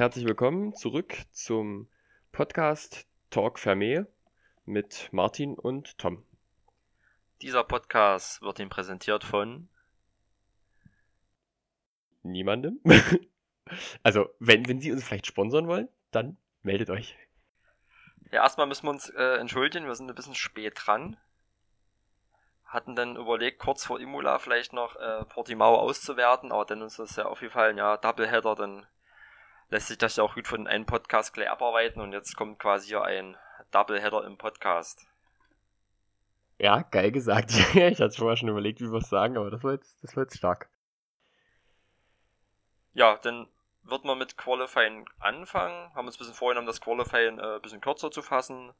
Herzlich willkommen zurück zum Podcast Talk Vermeer mit Martin und Tom. Dieser Podcast wird Ihnen präsentiert von niemandem. also, wenn, wenn Sie uns vielleicht sponsern wollen, dann meldet euch. Ja, erstmal müssen wir uns äh, entschuldigen, wir sind ein bisschen spät dran. Hatten dann überlegt, kurz vor Imola vielleicht noch äh, Portimao auszuwerten, aber dann uns das ja aufgefallen, ja, Doubleheader, dann lässt sich das ja auch gut von einem Podcast gleich abarbeiten und jetzt kommt quasi hier ein Doubleheader im Podcast. Ja, geil gesagt. ich hatte schon mal schon überlegt, wie wir es sagen, aber das war jetzt, das war jetzt stark. Ja, dann wird man mit Qualifying anfangen. Haben uns ein bisschen vorgenommen, das Qualifying äh, ein bisschen kürzer zu fassen.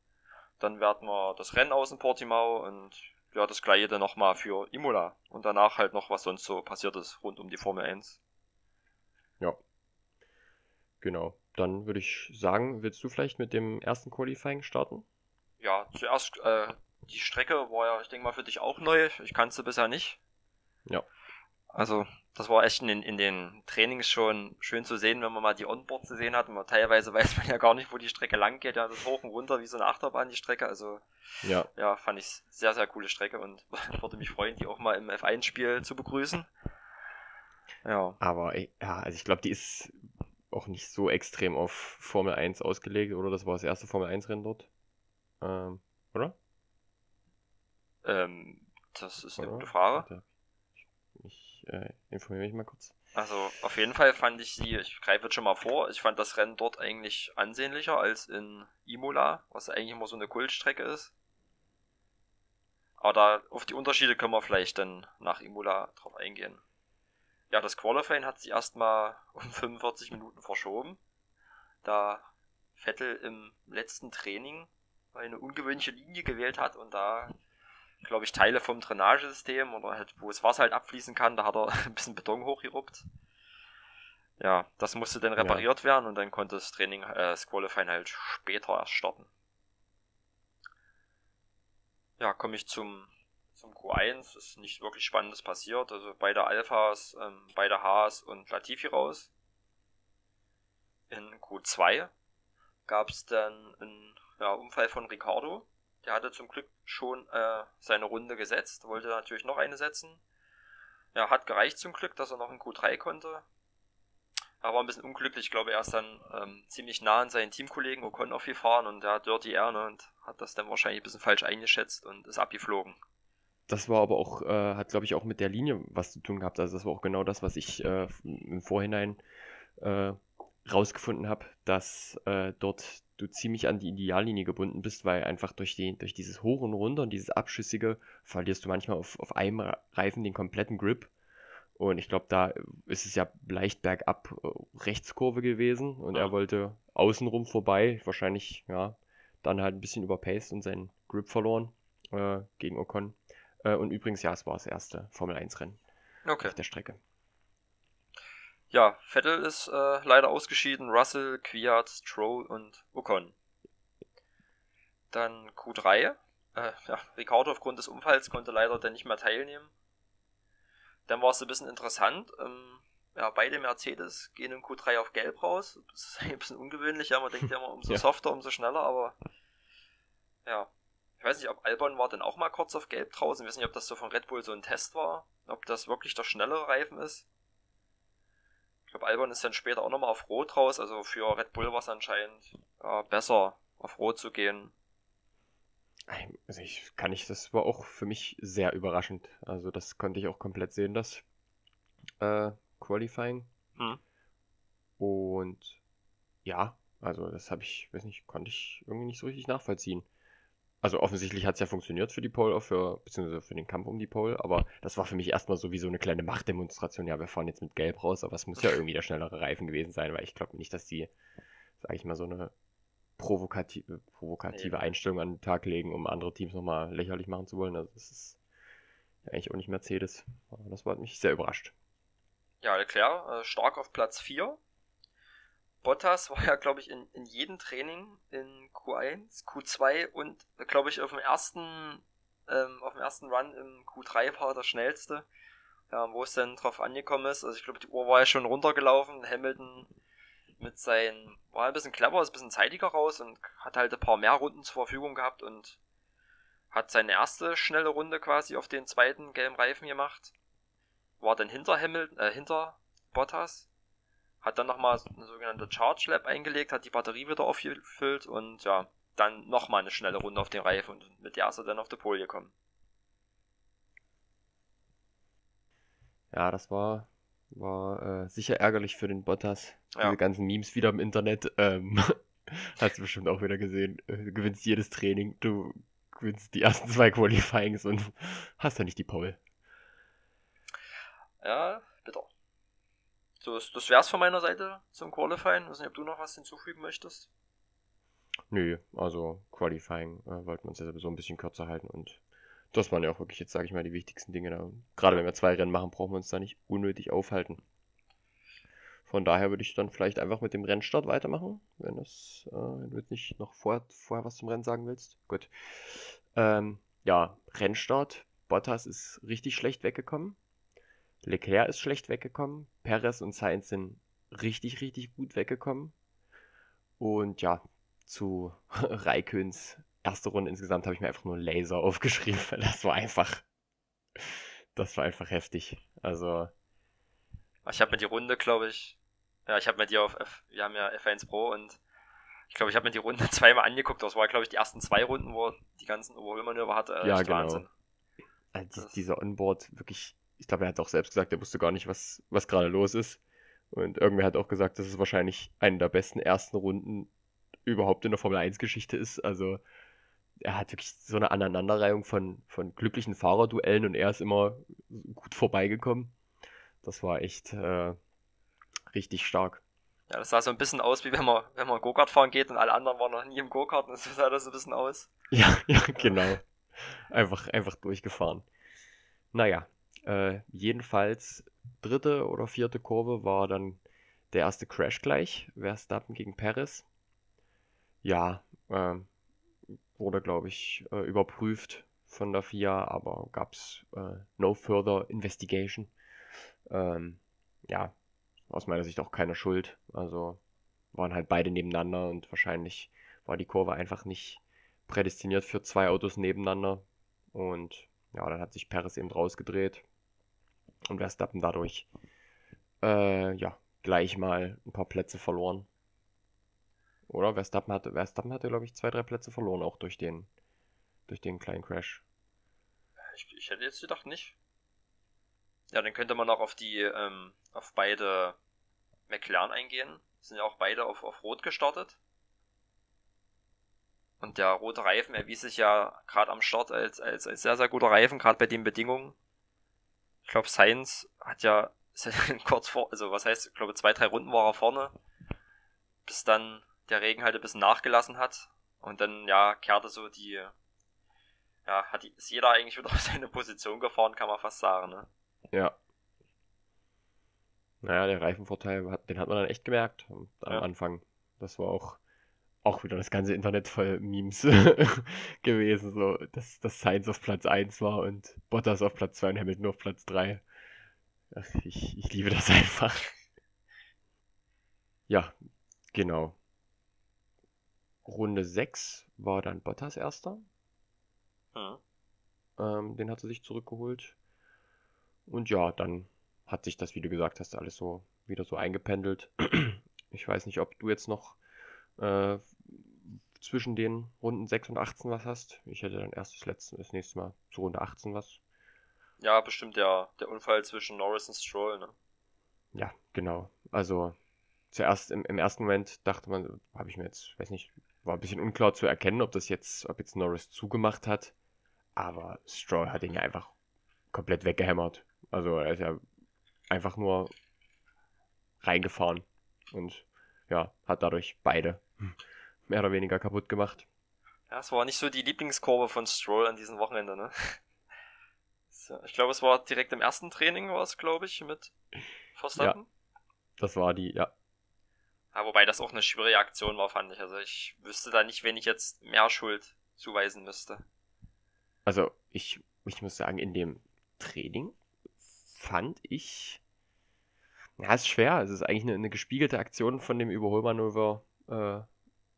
Dann werten wir das Rennen aus in Portimao und ja, das gleiche dann nochmal für Imola. Und danach halt noch, was sonst so passiert ist rund um die Formel 1. Ja, Genau. Dann würde ich sagen, willst du vielleicht mit dem ersten Qualifying starten? Ja, zuerst äh, die Strecke war ja, ich denke mal, für dich auch neu. Ich kannte sie bisher nicht. Ja. Also, das war echt in, in den Trainings schon schön zu sehen, wenn man mal die Onboards gesehen hat. Und man, teilweise weiß man ja gar nicht, wo die Strecke lang geht. Ja, das hoch und runter wie so eine Achterbahn, die Strecke. Also, ja, ja fand ich sehr, sehr coole Strecke und würde mich freuen, die auch mal im F1-Spiel zu begrüßen. Ja. Aber, ja, also ich glaube, die ist auch nicht so extrem auf Formel 1 ausgelegt, oder? Das war das erste Formel 1 Rennen dort. Ähm, oder? Ähm, das ist eine oder? gute Frage. Ich, ich äh, informiere mich mal kurz. Also auf jeden Fall fand ich sie, ich greife jetzt schon mal vor, ich fand das Rennen dort eigentlich ansehnlicher als in Imola, was eigentlich immer so eine Kultstrecke ist. Aber da auf die Unterschiede können wir vielleicht dann nach Imola drauf eingehen. Ja, das Qualifying hat sich erstmal um 45 Minuten verschoben, da Vettel im letzten Training eine ungewöhnliche Linie gewählt hat und da, glaube ich, Teile vom Drainagesystem oder halt, wo das Wasser halt abfließen kann, da hat er ein bisschen Beton hochgeruppt. Ja, das musste dann repariert ja. werden und dann konnte das Training, äh, das Qualifying halt später erst starten. Ja, komme ich zum zum Q1 ist nicht wirklich Spannendes passiert. Also beide Alphas, ähm, beide Haas und Latifi raus. In Q2 gab es dann einen ja, Unfall von Ricardo. Der hatte zum Glück schon äh, seine Runde gesetzt, wollte natürlich noch eine setzen. Ja, hat gereicht zum Glück, dass er noch in Q3 konnte. Aber ein bisschen unglücklich, ich glaube, er ist dann ähm, ziemlich nah an seinen Teamkollegen Ocon aufgefahren und der hat Dirty Air ne, und hat das dann wahrscheinlich ein bisschen falsch eingeschätzt und ist abgeflogen das war aber auch, äh, hat glaube ich auch mit der Linie was zu tun gehabt. Also das war auch genau das, was ich äh, im Vorhinein äh, rausgefunden habe, dass äh, dort du ziemlich an die Ideallinie gebunden bist, weil einfach durch, die, durch dieses Hoch und Runter und dieses Abschüssige verlierst du manchmal auf, auf einem Reifen den kompletten Grip. Und ich glaube, da ist es ja leicht bergab äh, Rechtskurve gewesen und ja. er wollte außenrum vorbei, wahrscheinlich, ja, dann halt ein bisschen überpaced und seinen Grip verloren äh, gegen Ocon. Äh, und übrigens, ja, es war das erste Formel 1-Rennen okay. auf der Strecke. Ja, Vettel ist äh, leider ausgeschieden, Russell, Kwiat, Stroll und Ocon. Dann Q3. Äh, ja, Ricardo aufgrund des Unfalls konnte leider dann nicht mehr teilnehmen. Dann war es ein bisschen interessant. Ähm, ja, beide Mercedes gehen im Q3 auf Gelb raus. Das ist ein bisschen ungewöhnlich, ja, man denkt ja immer, umso ja. softer, umso schneller, aber ja, ich weiß nicht, ob Albon war dann auch mal kurz auf Gelb draußen. Ich weiß nicht, ob das so von Red Bull so ein Test war. Ob das wirklich der schnellere Reifen ist. Ich glaube, Albon ist dann später auch nochmal auf Rot raus. Also für Red Bull war es anscheinend ja, besser, auf Rot zu gehen. Also ich kann nicht, das war auch für mich sehr überraschend. Also das konnte ich auch komplett sehen, das äh, Qualifying. Hm. Und ja, also das habe ich, weiß nicht, konnte ich irgendwie nicht so richtig nachvollziehen. Also offensichtlich hat es ja funktioniert für die Pole, für, beziehungsweise für den Kampf um die Pole, aber das war für mich erstmal so wie so eine kleine Machtdemonstration. Ja, wir fahren jetzt mit Gelb raus, aber es muss ja irgendwie der schnellere Reifen gewesen sein, weil ich glaube nicht, dass die, sage ich mal, so eine provokative, provokative nee. Einstellung an den Tag legen, um andere Teams nochmal lächerlich machen zu wollen. Also das ist ja eigentlich auch nicht Mercedes. Das war mich sehr überrascht. Ja, Leclerc äh, stark auf Platz 4 Bottas war ja, glaube ich, in, in jedem Training in Q1, Q2 und, glaube ich, auf dem ersten, ähm, auf dem ersten Run im Q3 war er der schnellste. Ja, wo es dann drauf angekommen ist. Also ich glaube, die Uhr war ja schon runtergelaufen. Hamilton mit seinen, war ein bisschen clever, ist ein bisschen zeitiger raus und hat halt ein paar mehr Runden zur Verfügung gehabt und hat seine erste schnelle Runde quasi auf den zweiten gelben Reifen gemacht. War dann hinter Hamilton, äh, hinter Bottas. Hat dann nochmal eine sogenannte Charge Lap eingelegt, hat die Batterie wieder aufgefüllt und ja, dann nochmal eine schnelle Runde auf den Reifen und mit der ist er dann auf die Pole gekommen. Ja, das war, war äh, sicher ärgerlich für den Bottas. Ja. Diese ganzen Memes wieder im Internet. Ähm, hast du bestimmt auch wieder gesehen. Äh, du gewinnst jedes Training, du gewinnst die ersten zwei Qualifyings und hast ja nicht die Pole. Ja, bitter. Das, das wär's von meiner Seite zum Qualifying. Ich weiß nicht, ob du noch was hinzufügen möchtest. Nö, also Qualifying äh, wollten wir uns ja sowieso ein bisschen kürzer halten und das waren ja auch wirklich jetzt, sage ich mal, die wichtigsten Dinge da. Gerade wenn wir zwei Rennen machen, brauchen wir uns da nicht unnötig aufhalten. Von daher würde ich dann vielleicht einfach mit dem Rennstart weitermachen, wenn, das, äh, wenn du jetzt nicht noch vor, vorher was zum Rennen sagen willst. Gut. Ähm, ja, Rennstart. Bottas ist richtig schlecht weggekommen. Leclerc ist schlecht weggekommen. Perez und Sainz sind richtig, richtig gut weggekommen. Und ja, zu Raiköns erste Runde insgesamt habe ich mir einfach nur Laser aufgeschrieben, weil das war einfach, das war einfach heftig. Also. Ich habe mir die Runde, glaube ich, ja, ich habe mir die auf F, wir haben ja F1 Pro und ich glaube, ich habe mir die Runde zweimal angeguckt. Das war, glaube ich, die ersten zwei Runden, wo die ganzen Überholmanöver hatte. Ja, genau. Wahnsinn. Also die, dieser Onboard, wirklich, ich glaube, er hat auch selbst gesagt, er wusste gar nicht, was, was gerade los ist. Und irgendwer hat auch gesagt, dass es wahrscheinlich eine der besten ersten Runden überhaupt in der Formel 1-Geschichte ist. Also er hat wirklich so eine Aneinanderreihung von, von glücklichen Fahrerduellen und er ist immer gut vorbeigekommen. Das war echt äh, richtig stark. Ja, das sah so ein bisschen aus, wie wenn man, wenn man Go-Kart fahren geht und alle anderen waren noch nie im Go-Kart und so sah das so ein bisschen aus. Ja, ja, genau. Einfach, einfach durchgefahren. Naja, äh, jedenfalls dritte oder vierte Kurve war dann der erste Crash gleich. Verstappen gegen Paris. Ja, äh, wurde, glaube ich, äh, überprüft von der FIA, aber gab es äh, no further investigation. Ähm, ja, aus meiner Sicht auch keine Schuld. Also waren halt beide nebeneinander und wahrscheinlich war die Kurve einfach nicht prädestiniert für zwei Autos nebeneinander. Und ja, dann hat sich Perez eben rausgedreht und Verstappen dadurch äh, ja, gleich mal ein paar Plätze verloren. Oder Verstappen hatte, Verstappen hatte, glaube ich, zwei, drei Plätze verloren, auch durch den, durch den kleinen Crash. Ich, ich hätte jetzt gedacht nicht. Ja, dann könnte man auch auf die, ähm, auf beide McLaren eingehen. Sind ja auch beide auf, auf Rot gestartet. Und der rote Reifen erwies sich ja gerade am Start als, als, als sehr, sehr guter Reifen, gerade bei den Bedingungen. Ich glaube, Sainz hat ja kurz vor, also was heißt, ich glaube, zwei, drei Runden war er vorne, bis dann der Regen halt ein bisschen nachgelassen hat. Und dann, ja, kehrte so die, ja, hat die, ist jeder eigentlich wieder auf seine Position gefahren, kann man fast sagen, ne? Ja. Naja, der Reifenvorteil, den hat man dann echt gemerkt am ja. Anfang. Das war auch, auch wieder das ganze Internet voll Memes gewesen, so, dass, dass Sainz auf Platz 1 war und Bottas auf Platz 2 und Hamilton auf Platz 3. Ach, ich, ich liebe das einfach. Ja, genau. Runde 6 war dann Bottas erster. Mhm. Ähm, den hat er sich zurückgeholt. Und ja, dann hat sich das, wie du gesagt hast, alles so wieder so eingependelt. Ich weiß nicht, ob du jetzt noch äh, zwischen den Runden 6 und 18 was hast. Ich hätte dann erst das letzte, das nächste Mal zu Runde 18 was. Ja, bestimmt der, der Unfall zwischen Norris und Stroll, ne? Ja, genau. Also zuerst im, im ersten Moment dachte man, habe ich mir jetzt, weiß nicht, war ein bisschen unklar zu erkennen, ob das jetzt, ob jetzt Norris zugemacht hat. Aber Stroll hat ihn ja einfach komplett weggehämmert. Also er ist ja einfach nur reingefahren und ja, hat dadurch beide mehr oder weniger kaputt gemacht. Ja, es war nicht so die Lieblingskurve von Stroll an diesem Wochenende, ne? So, ich glaube, es war direkt im ersten Training, war es, glaube ich, mit Verstappen. Ja, das war die, ja. ja. Wobei das auch eine schwierige Aktion war, fand ich. Also ich wüsste da nicht, wen ich jetzt mehr Schuld zuweisen müsste. Also ich, ich muss sagen, in dem Training fand ich, Ja, ist schwer. Es ist eigentlich eine, eine gespiegelte Aktion von dem Überholmanöver äh,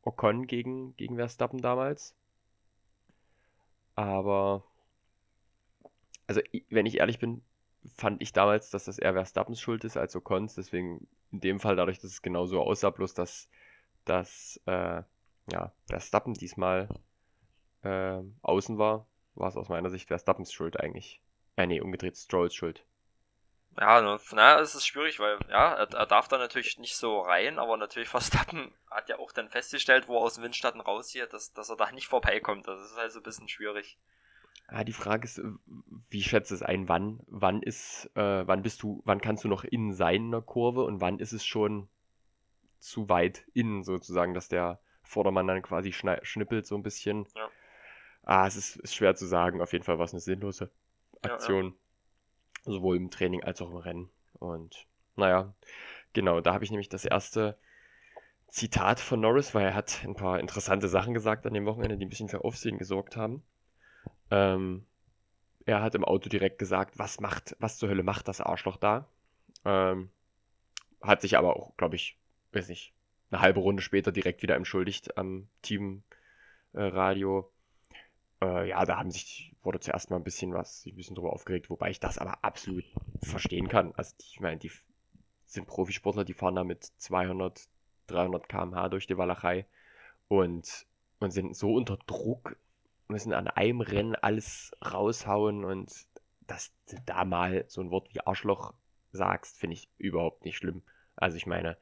Ocon gegen, gegen Verstappen damals. Aber, also wenn ich ehrlich bin, fand ich damals, dass das eher Verstappens Schuld ist als Ocons. Deswegen in dem Fall dadurch, dass es genauso aussah, bloß dass, dass äh, ja, Verstappen diesmal äh, außen war, war es aus meiner Sicht Verstappens Schuld eigentlich. Äh, nee, umgedreht Strolls Schuld. Ja, ne, na, es ist schwierig, weil, ja, er, er, darf da natürlich nicht so rein, aber natürlich Verstappen hat ja auch dann festgestellt, wo er aus dem Windschatten rauszieht, dass, dass er da nicht vorbeikommt. Das ist also ein bisschen schwierig. Ja, die Frage ist, wie schätzt es ein, wann, wann ist, äh, wann bist du, wann kannst du noch innen sein in der Kurve und wann ist es schon zu weit innen sozusagen, dass der Vordermann dann quasi schnippelt so ein bisschen. Ja. Ah, es ist, ist, schwer zu sagen. Auf jeden Fall war es eine sinnlose Aktion. Ja, ja. Sowohl im Training als auch im Rennen. Und naja, genau, da habe ich nämlich das erste Zitat von Norris, weil er hat ein paar interessante Sachen gesagt an dem Wochenende, die ein bisschen für Aufsehen gesorgt haben. Ähm, er hat im Auto direkt gesagt, was macht, was zur Hölle macht das Arschloch da? Ähm, hat sich aber auch, glaube ich, weiß nicht, eine halbe Runde später direkt wieder entschuldigt am Teamradio. Äh, äh, ja, da haben sich, wurde zuerst mal ein bisschen was, ein bisschen drüber aufgeregt, wobei ich das aber absolut verstehen kann. Also, ich meine, die sind Profisportler, die fahren da mit 200, 300 km/h durch die Walachei und, und sind so unter Druck, müssen an einem Rennen alles raushauen und dass du da mal so ein Wort wie Arschloch sagst, finde ich überhaupt nicht schlimm. Also ich meine,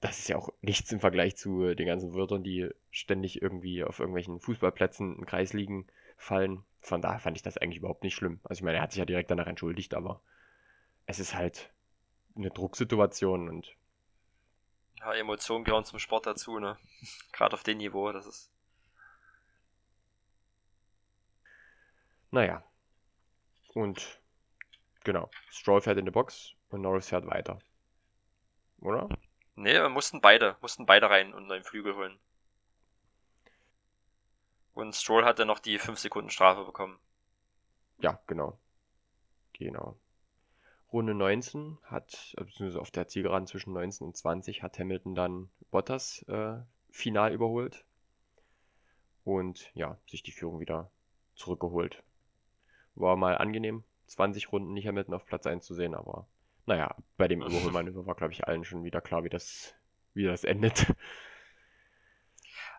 das ist ja auch nichts im Vergleich zu den ganzen Wörtern, die ständig irgendwie auf irgendwelchen Fußballplätzen in Kreisligen fallen. Von daher fand ich das eigentlich überhaupt nicht schlimm. Also ich meine, er hat sich ja direkt danach entschuldigt, aber es ist halt eine Drucksituation und ja, Emotionen gehören zum Sport dazu, ne? Gerade auf dem Niveau, das ist. Naja. Und genau. Stroll fährt in die Box und Norris fährt weiter. Oder? Nee, mussten beide, mussten beide rein und einen Flügel holen. Und Stroll hat dann noch die 5 Sekunden Strafe bekommen. Ja, genau. Genau. Runde 19 hat, beziehungsweise auf der Zielgeraden zwischen 19 und 20 hat Hamilton dann Bottas äh, final überholt und ja, sich die Führung wieder zurückgeholt. War mal angenehm, 20 Runden nicht Hamilton auf Platz 1 zu sehen, aber naja, bei dem Überholmanöver war, glaube ich, allen schon wieder klar, wie das, wie das endet.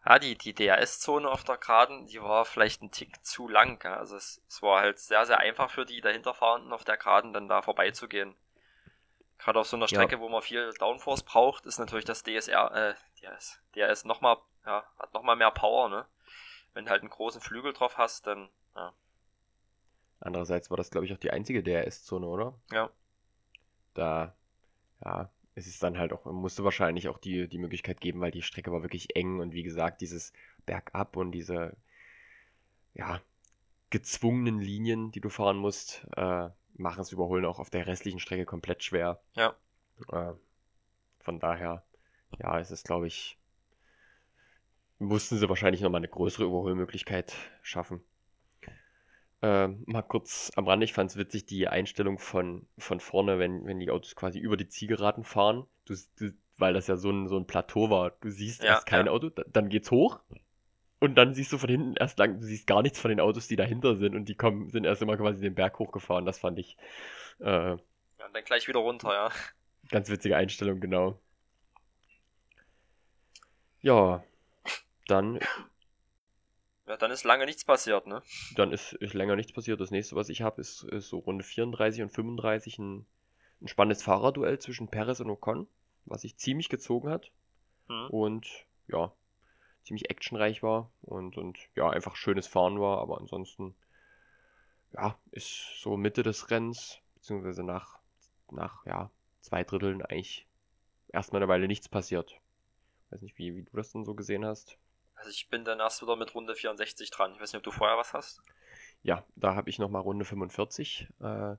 Ja, die, die DRS-Zone auf der Geraden, die war vielleicht ein Tick zu lang. Ja? Also es, es war halt sehr, sehr einfach für die dahinterfahrenden auf der Geraden dann da vorbeizugehen. Gerade auf so einer Strecke, ja. wo man viel Downforce braucht, ist natürlich das DSR, äh, DRS, DRS nochmal, ja, hat nochmal mehr Power, ne? Wenn du halt einen großen Flügel drauf hast, dann, ja. Andererseits war das, glaube ich, auch die einzige DRS-Zone, oder? Ja da, ja, es ist dann halt auch, musste wahrscheinlich auch die, die Möglichkeit geben, weil die Strecke war wirklich eng und wie gesagt, dieses Bergab und diese, ja, gezwungenen Linien, die du fahren musst, äh, machen es Überholen auch auf der restlichen Strecke komplett schwer. Ja. Äh, von daher, ja, es ist, glaube ich, mussten sie wahrscheinlich nochmal eine größere Überholmöglichkeit schaffen. Äh, mal kurz am Rande, ich fand es witzig, die Einstellung von, von vorne, wenn, wenn die Autos quasi über die Zielgeraden fahren, du, du, weil das ja so ein, so ein Plateau war. Du siehst ja, erst kein ja. Auto, dann geht's hoch und dann siehst du von hinten erst lang, du siehst gar nichts von den Autos, die dahinter sind und die kommen, sind erst immer quasi den Berg hochgefahren. Das fand ich. Äh, ja, und dann gleich wieder runter, ja. Ganz witzige Einstellung, genau. Ja, dann ja, dann ist lange nichts passiert, ne? Dann ist, ist länger nichts passiert. Das nächste, was ich habe, ist, ist, so Runde 34 und 35 ein, ein spannendes Fahrerduell zwischen Perez und Ocon, was sich ziemlich gezogen hat. Mhm. Und ja, ziemlich actionreich war und, und ja, einfach schönes Fahren war, aber ansonsten ja, ist so Mitte des Rennens, beziehungsweise nach, nach ja, zwei Dritteln eigentlich erstmal eine Weile nichts passiert. Weiß nicht, wie, wie du das dann so gesehen hast. Also ich bin dann erst wieder mit Runde 64 dran. Ich weiß nicht, ob du vorher was hast. Ja, da habe ich nochmal Runde 45, äh,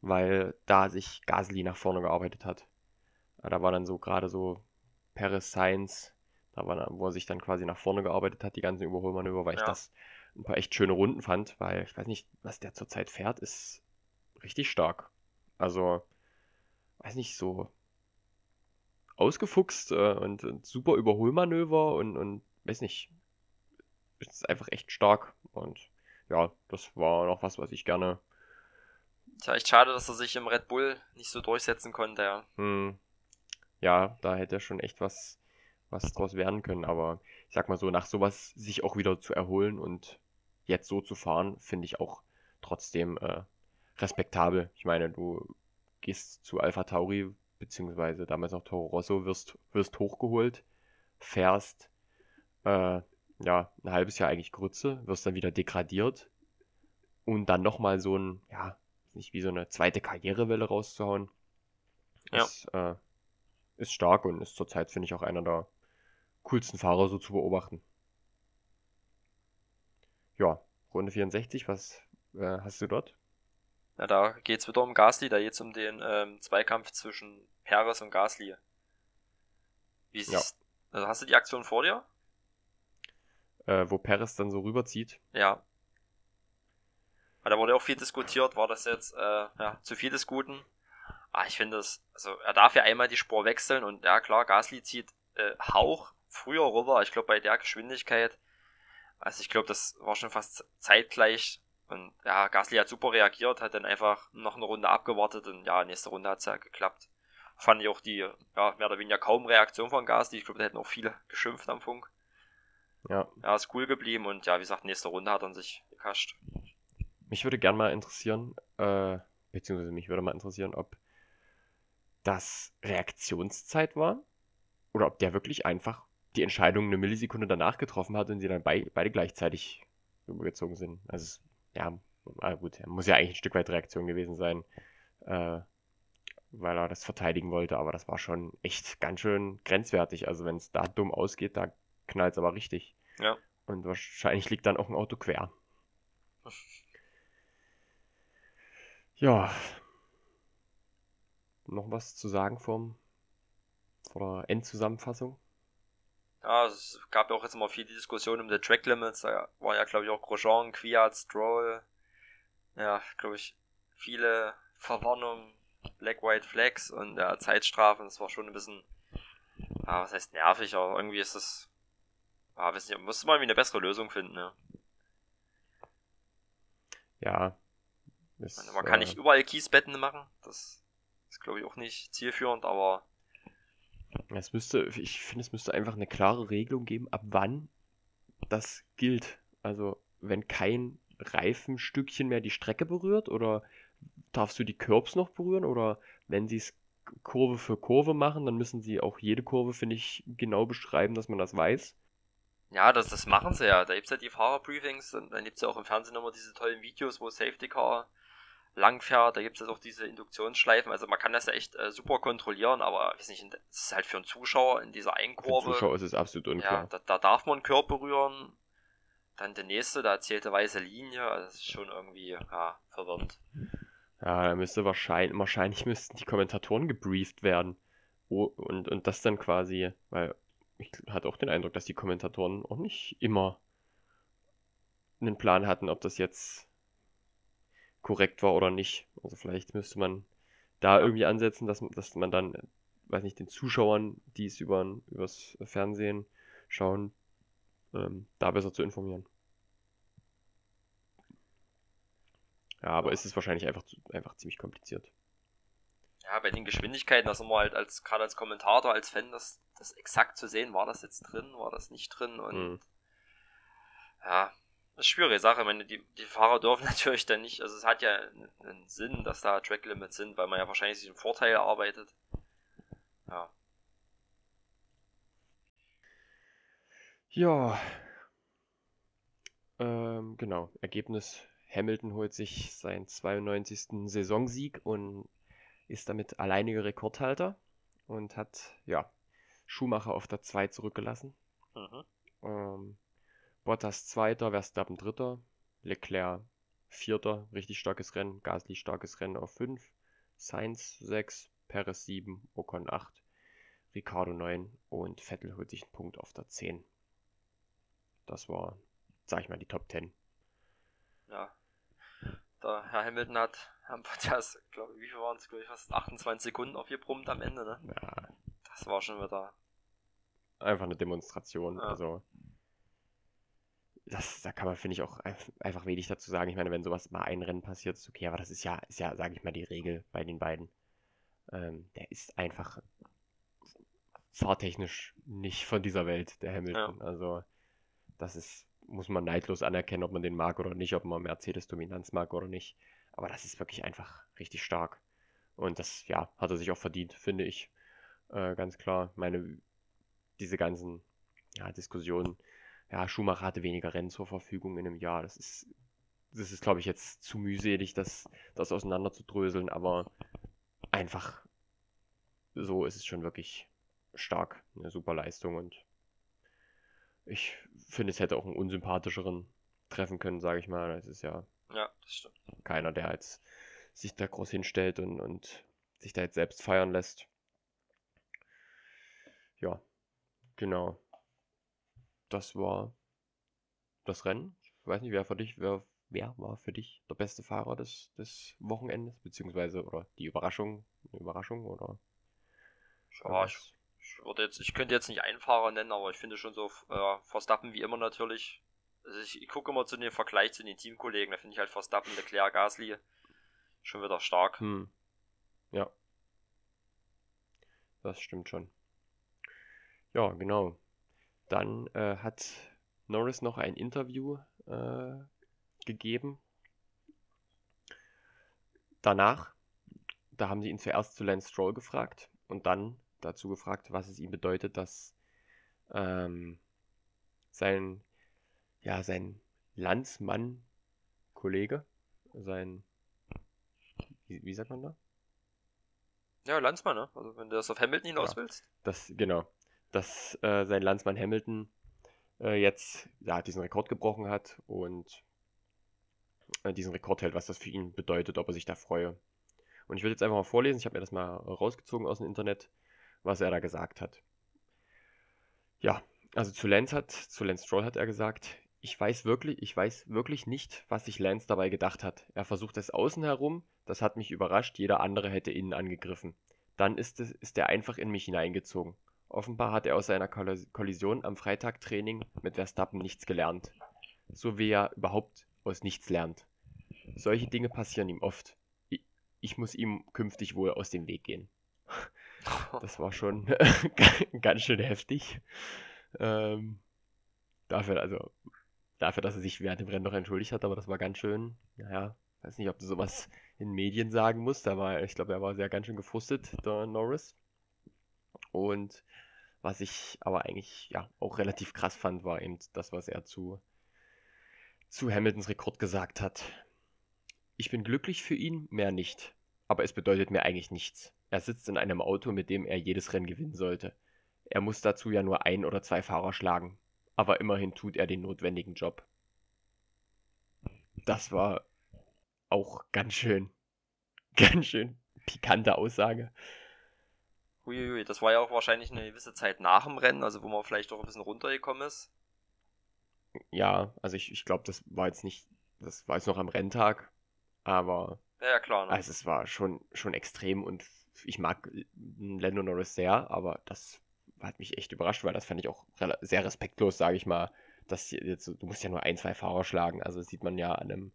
weil da sich Gasly nach vorne gearbeitet hat. Äh, da war dann so gerade so Paris Sainz, da war, wo er sich dann quasi nach vorne gearbeitet hat, die ganzen Überholmanöver, weil ja. ich das ein paar echt schöne Runden fand, weil ich weiß nicht, was der zurzeit fährt, ist richtig stark. Also weiß nicht, so ausgefuchst äh, und, und, super Überholmanöver und, und weiß nicht, ist einfach echt stark. Und ja, das war noch was, was ich gerne. Tja, echt schade, dass er sich im Red Bull nicht so durchsetzen konnte, ja. Hm. Ja, da hätte er schon echt was, was draus werden können. Aber ich sag mal so, nach sowas sich auch wieder zu erholen und jetzt so zu fahren, finde ich auch trotzdem äh, respektabel. Ich meine, du gehst zu Alpha Tauri, beziehungsweise damals noch Toro Rosso, wirst, wirst hochgeholt, fährst äh, ja, ein halbes Jahr eigentlich Grütze, wirst dann wieder degradiert und dann nochmal so ein, ja, nicht wie so eine zweite Karrierewelle rauszuhauen, ja. ist, äh, ist stark und ist zurzeit, finde ich, auch einer der coolsten Fahrer so zu beobachten. Ja, Runde 64, was äh, hast du dort? Na, da geht's wieder um Gasly, da geht's um den ähm, Zweikampf zwischen Perez und Gasly. Wie siehst ja. also hast du die Aktion vor dir? Äh, wo Perez dann so rüberzieht. Ja. Weil da wurde auch viel diskutiert, war das jetzt äh, ja, zu viel des Guten? Ah, ich finde es, also er darf ja einmal die Spur wechseln und ja klar, Gasly zieht äh, Hauch früher rüber. Ich glaube bei der Geschwindigkeit, also ich glaube, das war schon fast zeitgleich und ja, Gasly hat super reagiert, hat dann einfach noch eine Runde abgewartet und ja, nächste Runde hat's ja geklappt. Fand ich auch die, ja, mehr oder weniger kaum Reaktion von Gasly. Ich glaube, da hätten auch viele geschimpft am Funk. Ja. Ja, ist cool geblieben und ja, wie gesagt, nächste Runde hat er sich gekascht. Mich würde gern mal interessieren, äh, beziehungsweise mich würde mal interessieren, ob das Reaktionszeit war oder ob der wirklich einfach die Entscheidung eine Millisekunde danach getroffen hat und sie dann bei, beide gleichzeitig übergezogen sind. Also ja, ah, gut, muss ja eigentlich ein Stück weit Reaktion gewesen sein, äh, weil er das verteidigen wollte, aber das war schon echt ganz schön grenzwertig. Also wenn es da dumm ausgeht, da knallt es aber richtig. Ja. Und wahrscheinlich liegt dann auch ein Auto quer. Ja. Noch was zu sagen vom vor der Endzusammenfassung? Ja, es gab ja auch jetzt immer viel Diskussion um die Track Limits. Da war ja, glaube ich, auch Grosjean, Kwiat, Stroll. Ja, glaube ich, viele Verwarnungen, Black White Flags und ja, Zeitstrafen. Das war schon ein bisschen, ja, was heißt nervig, aber irgendwie ist das, ja, weiß nicht, muss man irgendwie eine bessere Lösung finden, ja. Ja. Ist, meine, man kann äh, nicht überall Kiesbetten machen. Das ist, glaube ich, auch nicht zielführend, aber es müsste, ich finde, es müsste einfach eine klare Regelung geben, ab wann das gilt. Also, wenn kein Reifenstückchen mehr die Strecke berührt oder darfst du die Curbs noch berühren oder wenn sie es Kurve für Kurve machen, dann müssen sie auch jede Kurve, finde ich, genau beschreiben, dass man das weiß. Ja, das, das machen sie ja. Da gibt es ja die Fahrerbriefings und dann gibt es ja auch im Fernsehen immer diese tollen Videos, wo Safety Car lang fährt. Da gibt es auch diese Induktionsschleifen. Also man kann das ja echt äh, super kontrollieren, aber weiß nicht, es ist halt für einen Zuschauer in dieser Einkurve. Für Zuschauer ist es absolut unklar. Ja, da, da darf man Körper berühren. Dann der nächste, da erzählt eine weiße Linie. Also das ist schon irgendwie ja, verwirrend. Ja, da müsste wahrscheinlich, wahrscheinlich müssten die Kommentatoren gebrieft werden. Oh, und, und das dann quasi, weil ich hatte auch den Eindruck, dass die Kommentatoren auch nicht immer einen Plan hatten, ob das jetzt korrekt war oder nicht. Also vielleicht müsste man da irgendwie ansetzen, dass, dass man dann, weiß nicht, den Zuschauern, die es über, übers Fernsehen schauen, ähm, da besser zu informieren. Ja, aber ist es wahrscheinlich einfach, einfach ziemlich kompliziert. Ja, bei den Geschwindigkeiten, dass man halt als, gerade als Kommentator, als Fan, das, das exakt zu sehen, war das jetzt drin, war das nicht drin und mhm. ja, das ist eine schwierige Sache. Ich meine, die, die Fahrer dürfen natürlich dann nicht, also es hat ja einen Sinn, dass da Track Limits sind, weil man ja wahrscheinlich sich einen Vorteil erarbeitet. Ja. Ja. Ähm, genau. Ergebnis: Hamilton holt sich seinen 92. Saisonsieg und ist damit alleiniger Rekordhalter und hat, ja, Schumacher auf der 2 zurückgelassen. Mhm. Ähm, Bottas Zweiter, Verstappen Dritter, Leclerc Vierter, richtig starkes Rennen, Gasly starkes Rennen auf 5, Sainz 6, Perez 7, Ocon 8, Ricardo 9 und Vettel holt sich einen Punkt auf der 10. Das war, sag ich mal, die Top 10. Ja. Der Herr Hamilton hat Haben das, glaube ich, wie viel waren es, glaube ich, fast 28 Sekunden aufgebrummt am Ende, ne? Ja. Das war schon wieder. Einfach eine Demonstration. Ja. Also. Das, da kann man, finde ich, auch einfach wenig dazu sagen. Ich meine, wenn sowas mal ein Rennen passiert, ist okay, aber das ist ja, ist ja, sage ich mal, die Regel bei den beiden. Ähm, der ist einfach fahrtechnisch nicht von dieser Welt, der Hamilton. Ja. Also, das ist, muss man neidlos anerkennen, ob man den mag oder nicht, ob man Mercedes-Dominanz mag oder nicht. Aber das ist wirklich einfach richtig stark. Und das, ja, hat er sich auch verdient, finde ich. Äh, ganz klar. Meine, diese ganzen ja, Diskussionen, ja, Schumacher hatte weniger Rennen zur Verfügung in einem Jahr. Das ist, das ist, glaube ich, jetzt zu mühselig, das, das auseinander zu dröseln, aber einfach so ist es schon wirklich stark. Eine super Leistung und ich finde, es hätte auch einen unsympathischeren treffen können, sage ich mal. Das ist ja, ja das stimmt. keiner, der jetzt sich da groß hinstellt und, und sich da jetzt selbst feiern lässt. Ja, genau. Das war das Rennen. Ich weiß nicht, wer für dich, wer, wer war für dich der beste Fahrer des, des Wochenendes, beziehungsweise oder die Überraschung, eine Überraschung oder? Ja, ich ich würde jetzt, ich könnte jetzt nicht einen Fahrer nennen, aber ich finde schon so äh, Verstappen wie immer natürlich. Also ich, ich gucke immer zu dem Vergleich zu den Teamkollegen, da finde ich halt Verstappen, Leclerc, Gasly schon wieder stark. Hm. Ja. Das stimmt schon. Ja, genau. Dann äh, hat Norris noch ein Interview äh, gegeben. Danach, da haben sie ihn zuerst zu Lance Stroll gefragt und dann dazu gefragt, was es ihm bedeutet, dass ähm, sein, ja, sein Landsmann, Kollege, sein, wie, wie, sagt man da? Ja, Landsmann, ne? Also wenn du das auf Hamilton hinaus ja, willst. Das, genau. Dass äh, sein Landsmann Hamilton äh, jetzt ja, diesen Rekord gebrochen hat und äh, diesen Rekord hält, was das für ihn bedeutet, ob er sich da freue. Und ich würde jetzt einfach mal vorlesen, ich habe mir das mal rausgezogen aus dem Internet was er da gesagt hat. Ja, also zu Lance hat, zu Lance Stroll hat er gesagt, ich weiß wirklich, ich weiß wirklich nicht, was sich Lance dabei gedacht hat. Er versucht es außen herum, das hat mich überrascht, jeder andere hätte innen angegriffen. Dann ist, es, ist er einfach in mich hineingezogen. Offenbar hat er aus seiner Kollision am Freitagtraining mit Verstappen nichts gelernt. So wie er überhaupt aus nichts lernt. Solche Dinge passieren ihm oft. Ich, muss ihm künftig wohl aus dem Weg gehen. Das war schon ganz schön heftig. Ähm, dafür, also, dafür, dass er sich während dem Rennen noch entschuldigt hat, aber das war ganz schön, naja, weiß nicht, ob du sowas in Medien sagen musst, aber ich glaube, er war sehr ganz schön gefrustet, der Norris. Und was ich aber eigentlich ja auch relativ krass fand, war eben das, was er zu, zu Hamiltons Rekord gesagt hat. Ich bin glücklich für ihn, mehr nicht. Aber es bedeutet mir eigentlich nichts. Er sitzt in einem Auto, mit dem er jedes Rennen gewinnen sollte. Er muss dazu ja nur ein oder zwei Fahrer schlagen. Aber immerhin tut er den notwendigen Job. Das war auch ganz schön, ganz schön pikante Aussage. Uiuiui, das war ja auch wahrscheinlich eine gewisse Zeit nach dem Rennen, also wo man vielleicht auch ein bisschen runtergekommen ist. Ja, also ich, ich glaube, das war jetzt nicht, das war jetzt noch am Renntag, aber. Ja, klar. Ne? Also es war schon, schon extrem und ich mag Lando Norris sehr, aber das hat mich echt überrascht, weil das fand ich auch sehr respektlos, sage ich mal. Dass jetzt, du musst ja nur ein, zwei Fahrer schlagen. Also sieht man ja an einem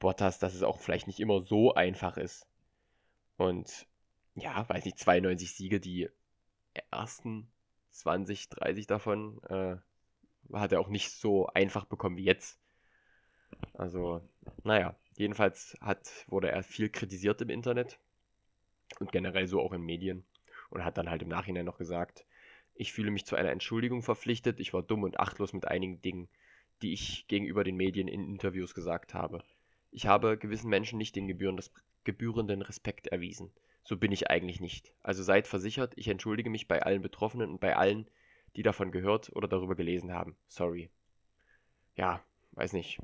Bottas, dass es auch vielleicht nicht immer so einfach ist. Und ja, weiß nicht, 92 Siege, die ersten 20, 30 davon äh, hat er auch nicht so einfach bekommen wie jetzt. Also, naja, jedenfalls hat, wurde er viel kritisiert im Internet und generell so auch in Medien. Und hat dann halt im Nachhinein noch gesagt, ich fühle mich zu einer Entschuldigung verpflichtet, ich war dumm und achtlos mit einigen Dingen, die ich gegenüber den Medien in Interviews gesagt habe. Ich habe gewissen Menschen nicht den gebührenden Respekt erwiesen. So bin ich eigentlich nicht. Also seid versichert, ich entschuldige mich bei allen Betroffenen und bei allen, die davon gehört oder darüber gelesen haben. Sorry. Ja, weiß nicht,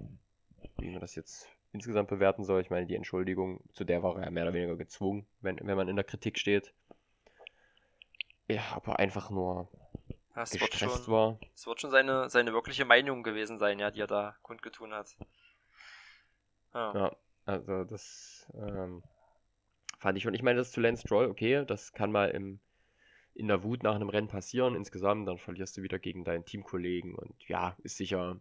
wie man das jetzt insgesamt bewerten soll. Ich meine, die Entschuldigung, zu der war er mehr oder weniger gezwungen, wenn, wenn man in der Kritik steht. Ja, aber einfach nur das gestresst schon, war. Es wird schon seine, seine wirkliche Meinung gewesen sein, ja, die er da kundgetun hat. Ja. ja. Also das ähm, fand ich schon. Ich meine, das zu Lance Stroll, okay, das kann mal im, in der Wut nach einem Rennen passieren insgesamt, dann verlierst du wieder gegen deinen Teamkollegen und ja, ist sicher,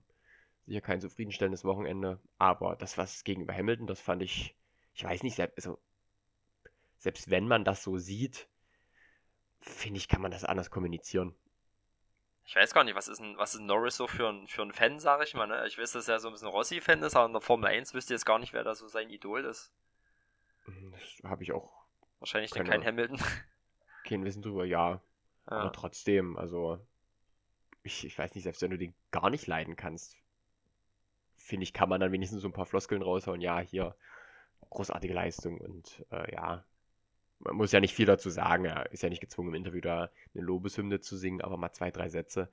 sicher kein zufriedenstellendes Wochenende. Aber das, was gegenüber Hamilton, das fand ich, ich weiß nicht, also, selbst wenn man das so sieht, finde ich, kann man das anders kommunizieren ich weiß gar nicht, was ist, ein, was ist Norris so für ein, für ein Fan, sag ich mal. Ne? Ich weiß, dass er so ein bisschen Rossi-Fan ist, aber in der Formel 1 wüsste jetzt gar nicht, wer da so sein Idol ist. Mhm, das habe ich auch. Wahrscheinlich keine, kein Hamilton. Kein Wissen drüber, ja. ja. Aber trotzdem, also. Ich, ich weiß nicht, selbst wenn du den gar nicht leiden kannst, finde ich, kann man dann wenigstens so ein paar Floskeln raushauen. Ja, hier, großartige Leistung und äh, ja, man muss ja nicht viel dazu sagen. Er ist ja nicht gezwungen, im Interview da eine Lobeshymne zu singen, aber mal zwei, drei Sätze.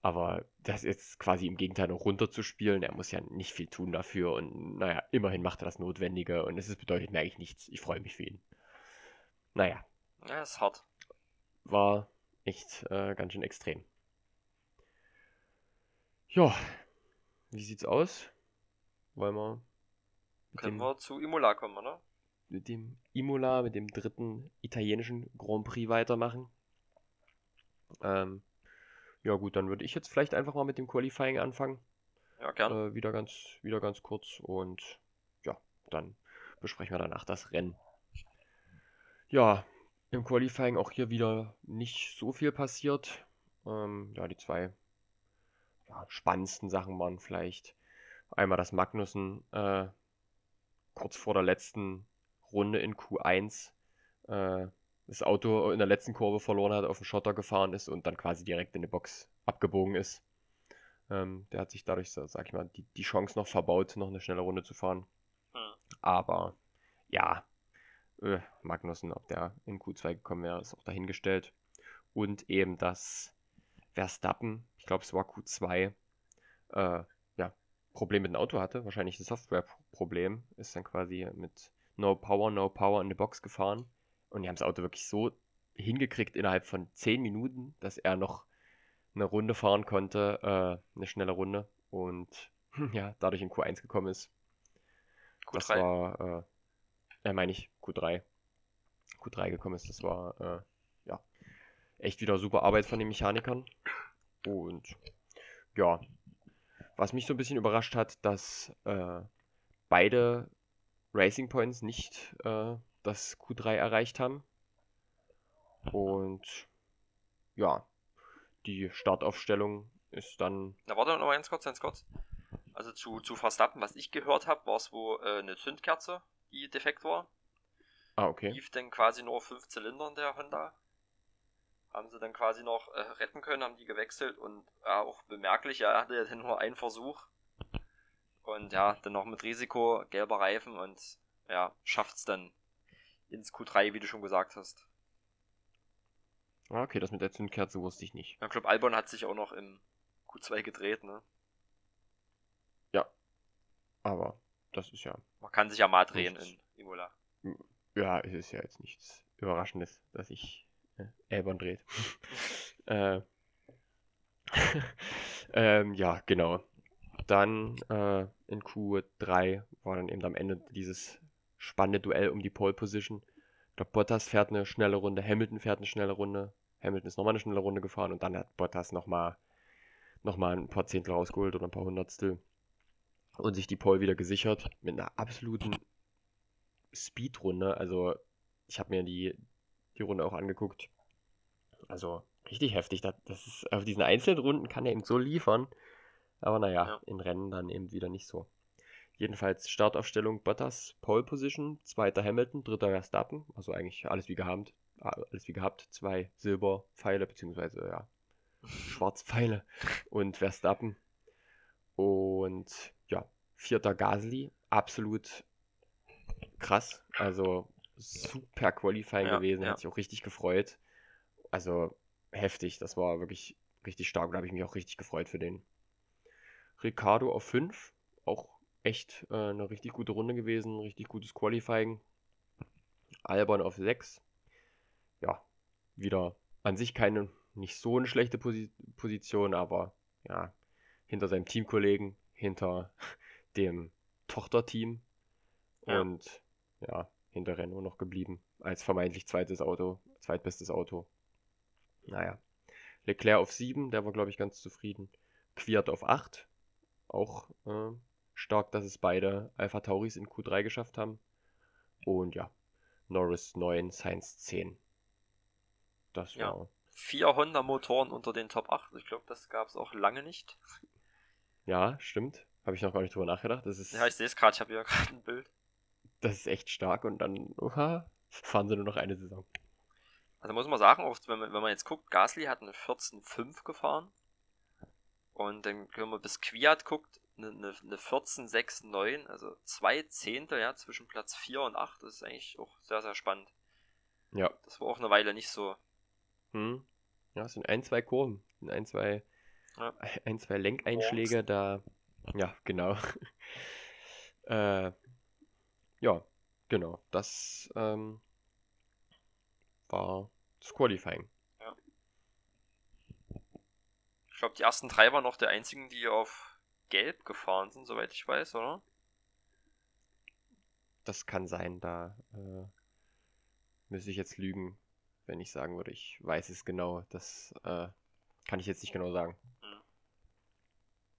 Aber das jetzt quasi im Gegenteil noch runterzuspielen, er muss ja nicht viel tun dafür. Und naja, immerhin macht er das Notwendige. Und es bedeutet mir eigentlich nichts. Ich freue mich für ihn. Naja. Ja, ist hart. War echt äh, ganz schön extrem. Ja. Wie sieht's aus? Wollen wir. Können wir zu Imola kommen, oder? Mit dem Imola, mit dem dritten italienischen Grand Prix weitermachen. Ähm, ja gut, dann würde ich jetzt vielleicht einfach mal mit dem Qualifying anfangen. Ja, gerne. Äh, wieder, ganz, wieder ganz kurz und ja, dann besprechen wir danach das Rennen. Ja, im Qualifying auch hier wieder nicht so viel passiert. Ähm, ja, die zwei ja, spannendsten Sachen waren vielleicht einmal, dass Magnussen äh, kurz vor der letzten Runde in Q1 äh, das Auto in der letzten Kurve verloren hat, auf den Schotter gefahren ist und dann quasi direkt in die Box abgebogen ist. Ähm, der hat sich dadurch, sag ich mal, die, die Chance noch verbaut, noch eine schnelle Runde zu fahren. Hm. Aber ja, äh, Magnussen, ob der in Q2 gekommen wäre, ist auch dahingestellt. Und eben das Verstappen, ich glaube es war Q2, äh, ja, Problem mit dem Auto hatte, wahrscheinlich ein Software-Problem, ist dann quasi mit No Power, No Power in die Box gefahren. Und die haben das Auto wirklich so hingekriegt innerhalb von 10 Minuten, dass er noch eine Runde fahren konnte, äh, eine schnelle Runde. Und ja, dadurch in Q1 gekommen ist. Q3. Das war, äh, äh meine ich, Q3. Q3 gekommen ist. Das war, äh, ja, echt wieder super Arbeit von den Mechanikern. Und ja, was mich so ein bisschen überrascht hat, dass äh, beide Racing Points nicht äh, das Q3 erreicht haben. Und ja, die Startaufstellung ist dann. Na, warte noch mal ganz kurz, ganz kurz. Also zu, zu Verstappen, was ich gehört habe, war es wohl äh, eine Zündkerze, die defekt war. Ah, okay. Lief dann quasi nur fünf Zylinder in der Honda. Haben sie dann quasi noch äh, retten können, haben die gewechselt und äh, auch bemerklich, er hatte ja nur einen Versuch und ja, dann noch mit Risiko, gelber Reifen und ja, schafft's dann ins Q3, wie du schon gesagt hast. Ah, okay, das mit der Zündkerze wusste ich nicht. Ich glaube, Albon hat sich auch noch im Q2 gedreht, ne? Ja. Aber das ist ja. Man kann sich ja mal drehen nichts. in Imola. Ja, es ist ja jetzt nichts Überraschendes, dass sich äh, Albon dreht. äh, ähm, ja, genau dann äh, in Q3 war dann eben am Ende dieses spannende Duell um die Pole Position. Ich glaube, Bottas fährt eine schnelle Runde, Hamilton fährt eine schnelle Runde. Hamilton ist nochmal eine schnelle Runde gefahren und dann hat Bottas nochmal noch mal ein paar Zehntel rausgeholt oder ein paar Hundertstel und sich die Pole wieder gesichert mit einer absoluten Speedrunde. Also ich habe mir die, die Runde auch angeguckt. Also richtig heftig. Das, ist, auf diesen einzelnen Runden kann er eben so liefern. Aber naja, ja. in Rennen dann eben wieder nicht so. Jedenfalls Startaufstellung Bottas, Pole Position, zweiter Hamilton, dritter Verstappen, also eigentlich alles wie gehabt, alles wie gehabt, zwei Silberpfeile, beziehungsweise ja, Schwarzpfeile und Verstappen. Und ja, vierter Gasly, absolut krass, also super Qualifying ja, gewesen, ja. hat sich auch richtig gefreut. Also heftig, das war wirklich richtig stark, da habe ich mich auch richtig gefreut für den. Ricardo auf 5. Auch echt äh, eine richtig gute Runde gewesen, richtig gutes Qualifying. Albon auf 6. Ja, wieder an sich keine, nicht so eine schlechte Posi Position, aber ja, hinter seinem Teamkollegen, hinter dem Tochterteam. Ja. Und ja, hinter Renault noch geblieben. Als vermeintlich zweites Auto, zweitbestes Auto. Naja. Leclerc auf 7, der war, glaube ich, ganz zufrieden. Quiert auf 8. Auch äh, stark, dass es beide Alpha Tauris in Q3 geschafft haben. Und ja, Norris 9, Sainz 10. Das ja. war. Vier Honda-Motoren unter den Top 8. Ich glaube, das gab es auch lange nicht. Ja, stimmt. Habe ich noch gar nicht drüber nachgedacht. Das ist, ja, ich sehe es gerade. Ich habe hier gerade ein Bild. Das ist echt stark und dann oha, fahren sie nur noch eine Saison. Also muss man sagen, auch wenn man, wenn man jetzt guckt, Gasly hat eine 14.5 gefahren. Und dann, wenn man bis Kwiat guckt, eine, eine, eine 14.6.9, also zwei Zehntel, ja, zwischen Platz 4 und 8, das ist eigentlich auch sehr, sehr spannend. Ja. Das war auch eine Weile nicht so. Hm. Ja, es sind ein, zwei Kurven, ein, zwei, ja. ein, zwei Lenkeinschläge, da, ja, genau. äh, ja, genau, das ähm, war das Qualifying. Ja. Ich glaube, die ersten drei waren noch der einzigen, die auf Gelb gefahren sind, soweit ich weiß, oder? Das kann sein, da äh, müsste ich jetzt lügen, wenn ich sagen würde, ich weiß es genau. Das äh, kann ich jetzt nicht genau sagen. Mhm.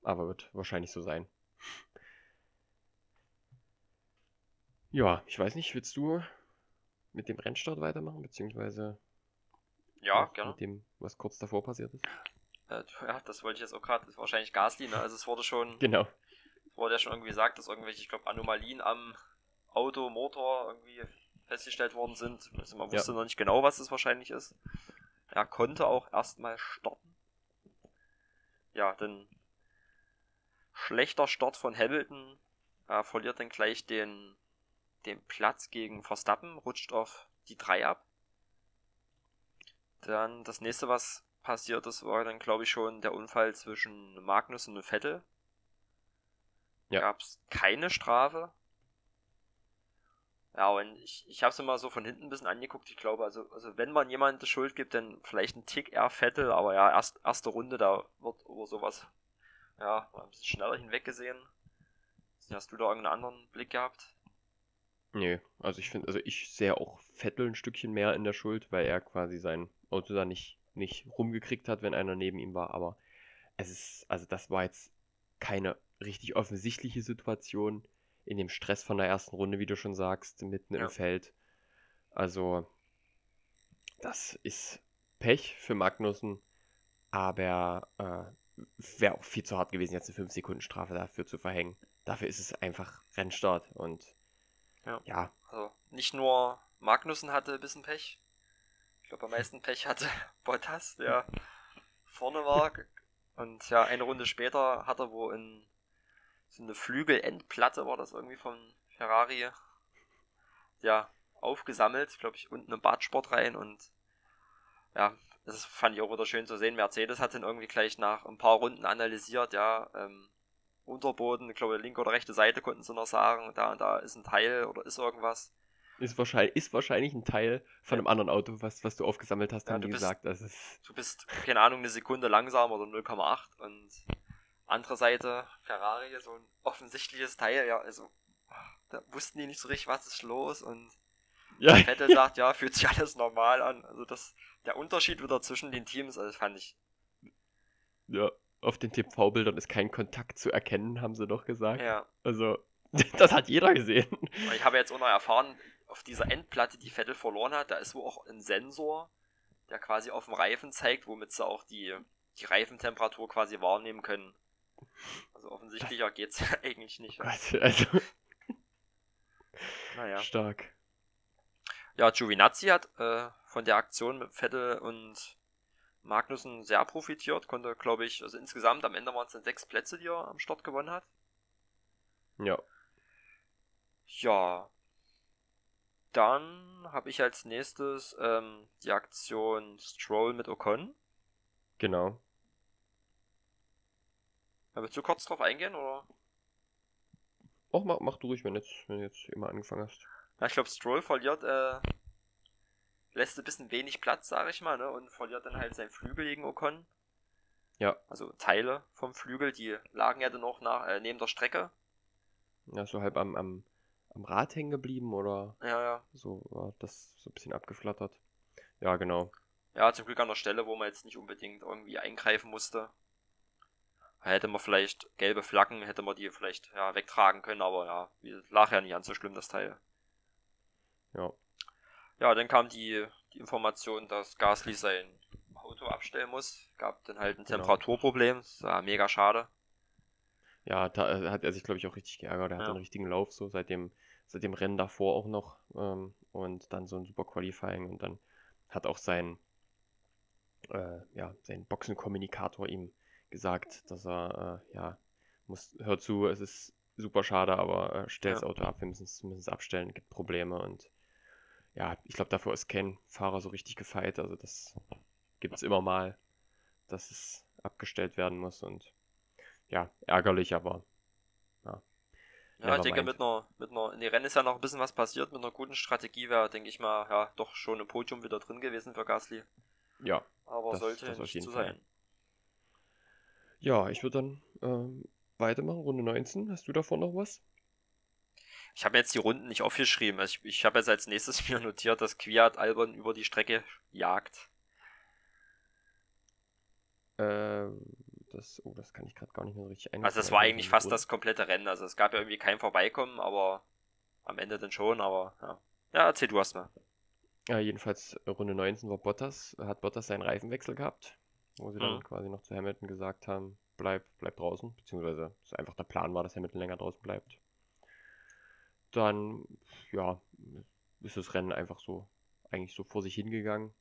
Aber wird wahrscheinlich so sein. Ja, ich weiß nicht, willst du mit dem Rennstart weitermachen, beziehungsweise ja, gerne. mit dem, was kurz davor passiert ist? Äh, ja, das wollte ich jetzt auch gerade, das ist wahrscheinlich Gasly, ne? Also es wurde schon. Genau. Es wurde ja schon irgendwie gesagt, dass irgendwelche, ich glaube, Anomalien am Auto, Motor irgendwie festgestellt worden sind. Also man wusste ja. noch nicht genau, was es wahrscheinlich ist. Er konnte auch erstmal starten. Ja, dann schlechter Start von Hamilton. Er verliert dann gleich den, den Platz gegen Verstappen, rutscht auf die 3 ab. Dann das nächste, was passiert ist, war dann, glaube ich, schon der Unfall zwischen Magnus und Vettel. Ja. Gab es keine Strafe. Ja, und ich, ich habe es immer so von hinten ein bisschen angeguckt. Ich glaube, also, also wenn man jemandem Schuld gibt, dann vielleicht ein Tick eher Vettel, aber ja, erst, erste Runde, da wird über sowas ja, ein bisschen schneller hinweggesehen. Hast du da irgendeinen anderen Blick gehabt? Nee, also ich finde, also ich sehe auch Vettel ein Stückchen mehr in der Schuld, weil er quasi sein Auto da nicht, nicht rumgekriegt hat, wenn einer neben ihm war, aber es ist, also das war jetzt keine richtig offensichtliche Situation in dem Stress von der ersten Runde, wie du schon sagst, mitten ja. im Feld. Also, das ist Pech für Magnussen, aber äh, wäre auch viel zu hart gewesen, jetzt eine 5-Sekunden-Strafe dafür zu verhängen. Dafür ist es einfach Rennstart und ja. ja. Also nicht nur Magnussen hatte ein bisschen Pech. Ich glaube, am meisten Pech hatte Bottas, der vorne war. Und ja, eine Runde später hat er wo in so eine Flügelendplatte war das irgendwie von Ferrari, ja, aufgesammelt, glaube ich, unten im Badsport rein und ja, das fand ich auch wieder schön zu sehen. Mercedes hat dann irgendwie gleich nach ein paar Runden analysiert, ja, ähm, Unterboden, ich glaube, linke oder rechte Seite konnten sie noch sagen, da und da ist ein Teil oder ist irgendwas. Ist wahrscheinlich, ist wahrscheinlich ein Teil von einem anderen Auto, was, was du aufgesammelt hast, ja, haben die bist, gesagt. Das ist du bist, keine Ahnung, eine Sekunde langsamer oder 0,8 und andere Seite, Ferrari, so ein offensichtliches Teil, ja, also, da wussten die nicht so richtig, was ist los und ja. Vettel sagt, ja, fühlt sich alles normal an. Also das, der Unterschied wieder zwischen den Teams, also das fand ich. Ja, auf den TV-Bildern ist kein Kontakt zu erkennen, haben sie doch gesagt. Ja. Also, das hat jeder gesehen. Ich habe jetzt auch noch erfahren, auf dieser Endplatte, die Vettel verloren hat, da ist wohl auch ein Sensor, der quasi auf dem Reifen zeigt, womit sie auch die, die Reifentemperatur quasi wahrnehmen können. Also offensichtlicher geht's eigentlich nicht. Gott, also. naja. Stark. Ja, Giovinazzi hat äh, von der Aktion mit Vettel und Magnussen sehr profitiert, konnte, glaube ich, also insgesamt am Ende waren es dann sechs Plätze, die er am Start gewonnen hat. Ja. Ja. Dann habe ich als nächstes ähm, die Aktion Stroll mit Ocon. Genau. Willst du kurz drauf eingehen, oder? Och, mach, mach du ruhig, wenn, jetzt, wenn du jetzt immer angefangen hast. Ja, ich glaube, Stroll verliert, äh, lässt ein bisschen wenig Platz, sag ich mal, ne, und verliert dann halt seinen Flügel gegen Ocon. Ja. Also Teile vom Flügel, die lagen ja dann auch nach, äh, neben der Strecke. Ja, so halb am, am, am Rad hängen geblieben oder Ja, ja. so war das so ein bisschen abgeflattert. Ja, genau. Ja, zum Glück an der Stelle, wo man jetzt nicht unbedingt irgendwie eingreifen musste. Hätte man vielleicht gelbe Flaggen, hätte man die vielleicht ja, wegtragen können, aber ja, lag ja nicht an so schlimm, das Teil. Ja. Ja, dann kam die, die Information, dass Gasly sein Auto abstellen muss. Gab dann halt ein Genau. Temperaturproblem. Das war mega schade. Ja, da äh, hat er sich, glaube ich, auch richtig geärgert. Er Ja. hat einen richtigen Lauf, so seit dem, seit dem Rennen davor auch noch. Ähm, und dann so ein super Qualifying. Und dann hat auch sein, äh, ja, sein Boxenkommunikator ihm gesagt, dass er, äh, ja, muss, hör zu, es ist super schade, aber äh, stell das Ja. Auto ab, wir müssen es abstellen, gibt Probleme. Und ja, ich glaube, davor ist kein Fahrer so richtig gefeit. Also das gibt es immer mal, dass es abgestellt werden muss. Und ja, ärgerlich, aber Never ich denke, mit einer, mit einer, in den Rennen ist ja noch ein bisschen was passiert. Mit einer guten Strategie wäre, denke ich mal, ja, doch schon ein Podium wieder drin gewesen für Gasly. ja. Aber Das- sollte das nicht so Fall. sein. Ja, ich würde dann ähm, weitermachen, Runde 19. Hast du davon noch was? Ich habe mir jetzt die Runden nicht aufgeschrieben. Also ich, ich habe jetzt als nächstes mir notiert, dass Kwiat Albon über die Strecke jagt. Äh, das, oh, das kann ich gerade gar nicht mehr richtig ein. Also das war eigentlich fast das komplette Rennen. Also es gab ja irgendwie kein Vorbeikommen, aber am Ende dann schon, aber ja. Ja, erzähl du erst mal. Ja, jedenfalls äh, Runde 19 war Bottas, hat Bottas seinen Reifenwechsel gehabt, wo sie dann Mhm. quasi noch zu Hamilton gesagt haben, bleib, bleib draußen, beziehungsweise es einfach der Plan war, dass Hamilton länger draußen bleibt. Dann, ja, ist das Rennen einfach so, eigentlich so vor sich hingegangen.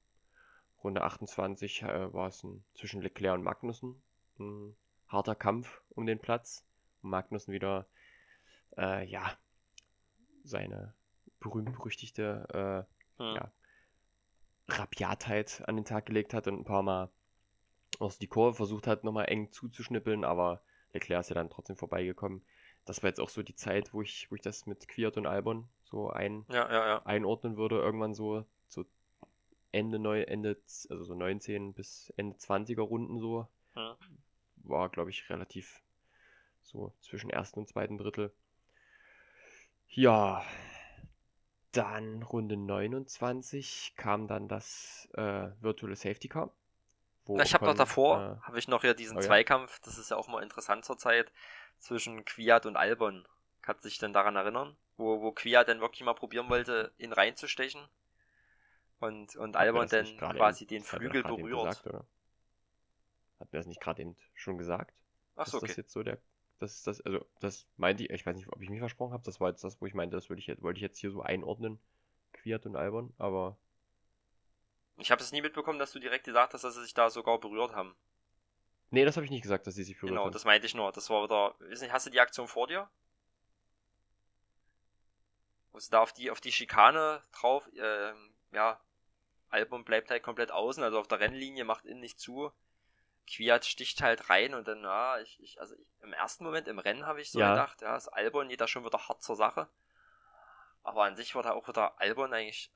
Runde 28 äh, war es ein, zwischen Leclerc und Magnussen ein harter Kampf um den Platz. Und Magnussen wieder, äh, ja, seine berühmt-berüchtigte äh, Hm. Ja. Rabiatheit an den Tag gelegt hat und ein paar Mal aus die Kurve versucht hat, nochmal eng zuzuschnippeln, aber Leclerc ist ja dann trotzdem vorbeigekommen. Das war jetzt auch so die Zeit, wo ich, wo ich das mit Quiert und Albon so ein, Ja, ja, ja. einordnen würde, irgendwann so, so Ende, neu, Ende, also so 19 bis Ende 20er Runden so. War, glaube ich, relativ so zwischen ersten und zweiten Drittel. Ja, dann Runde 29 kam dann das äh, virtuelle Safety Car. Na, ich habe noch davor, äh, habe ich noch ja diesen oh ja? Zweikampf, das ist ja auch mal interessant zur Zeit, zwischen Kwiat und Albon. Kannst du dich denn daran erinnern? Wo, wo Kwiat dann wirklich mal probieren wollte, ihn reinzustechen. Und, und Albon dann quasi den Flügel berührt. Gesagt? Hat mir das nicht gerade eben schon gesagt? Ach Ist so, okay. das jetzt so der. Das ist das, also das meinte ich, ich weiß nicht, ob ich mich versprochen habe, das war jetzt das, wo ich meinte, das würde ich jetzt, wollte ich jetzt hier so einordnen, Quiert und Albon, aber Ich habe es nie mitbekommen, dass du direkt gesagt hast, dass sie sich da sogar berührt haben. nee, das habe ich nicht gesagt, dass sie sich berührt Genau, haben. das meinte ich nur. Das war wieder. Nicht, hast du die Aktion vor dir? Wo sie da auf die, auf die Schikane drauf, ähm, ja, Album bleibt halt komplett außen, also auf der Rennlinie, macht innen nicht zu. Kwiat sticht halt rein und dann, ja, ich, ich also ich, im ersten Moment im Rennen habe ich so Ja. gedacht, ja, das Albon geht da schon wieder hart zur Sache. Aber an sich war da auch wieder Albon eigentlich,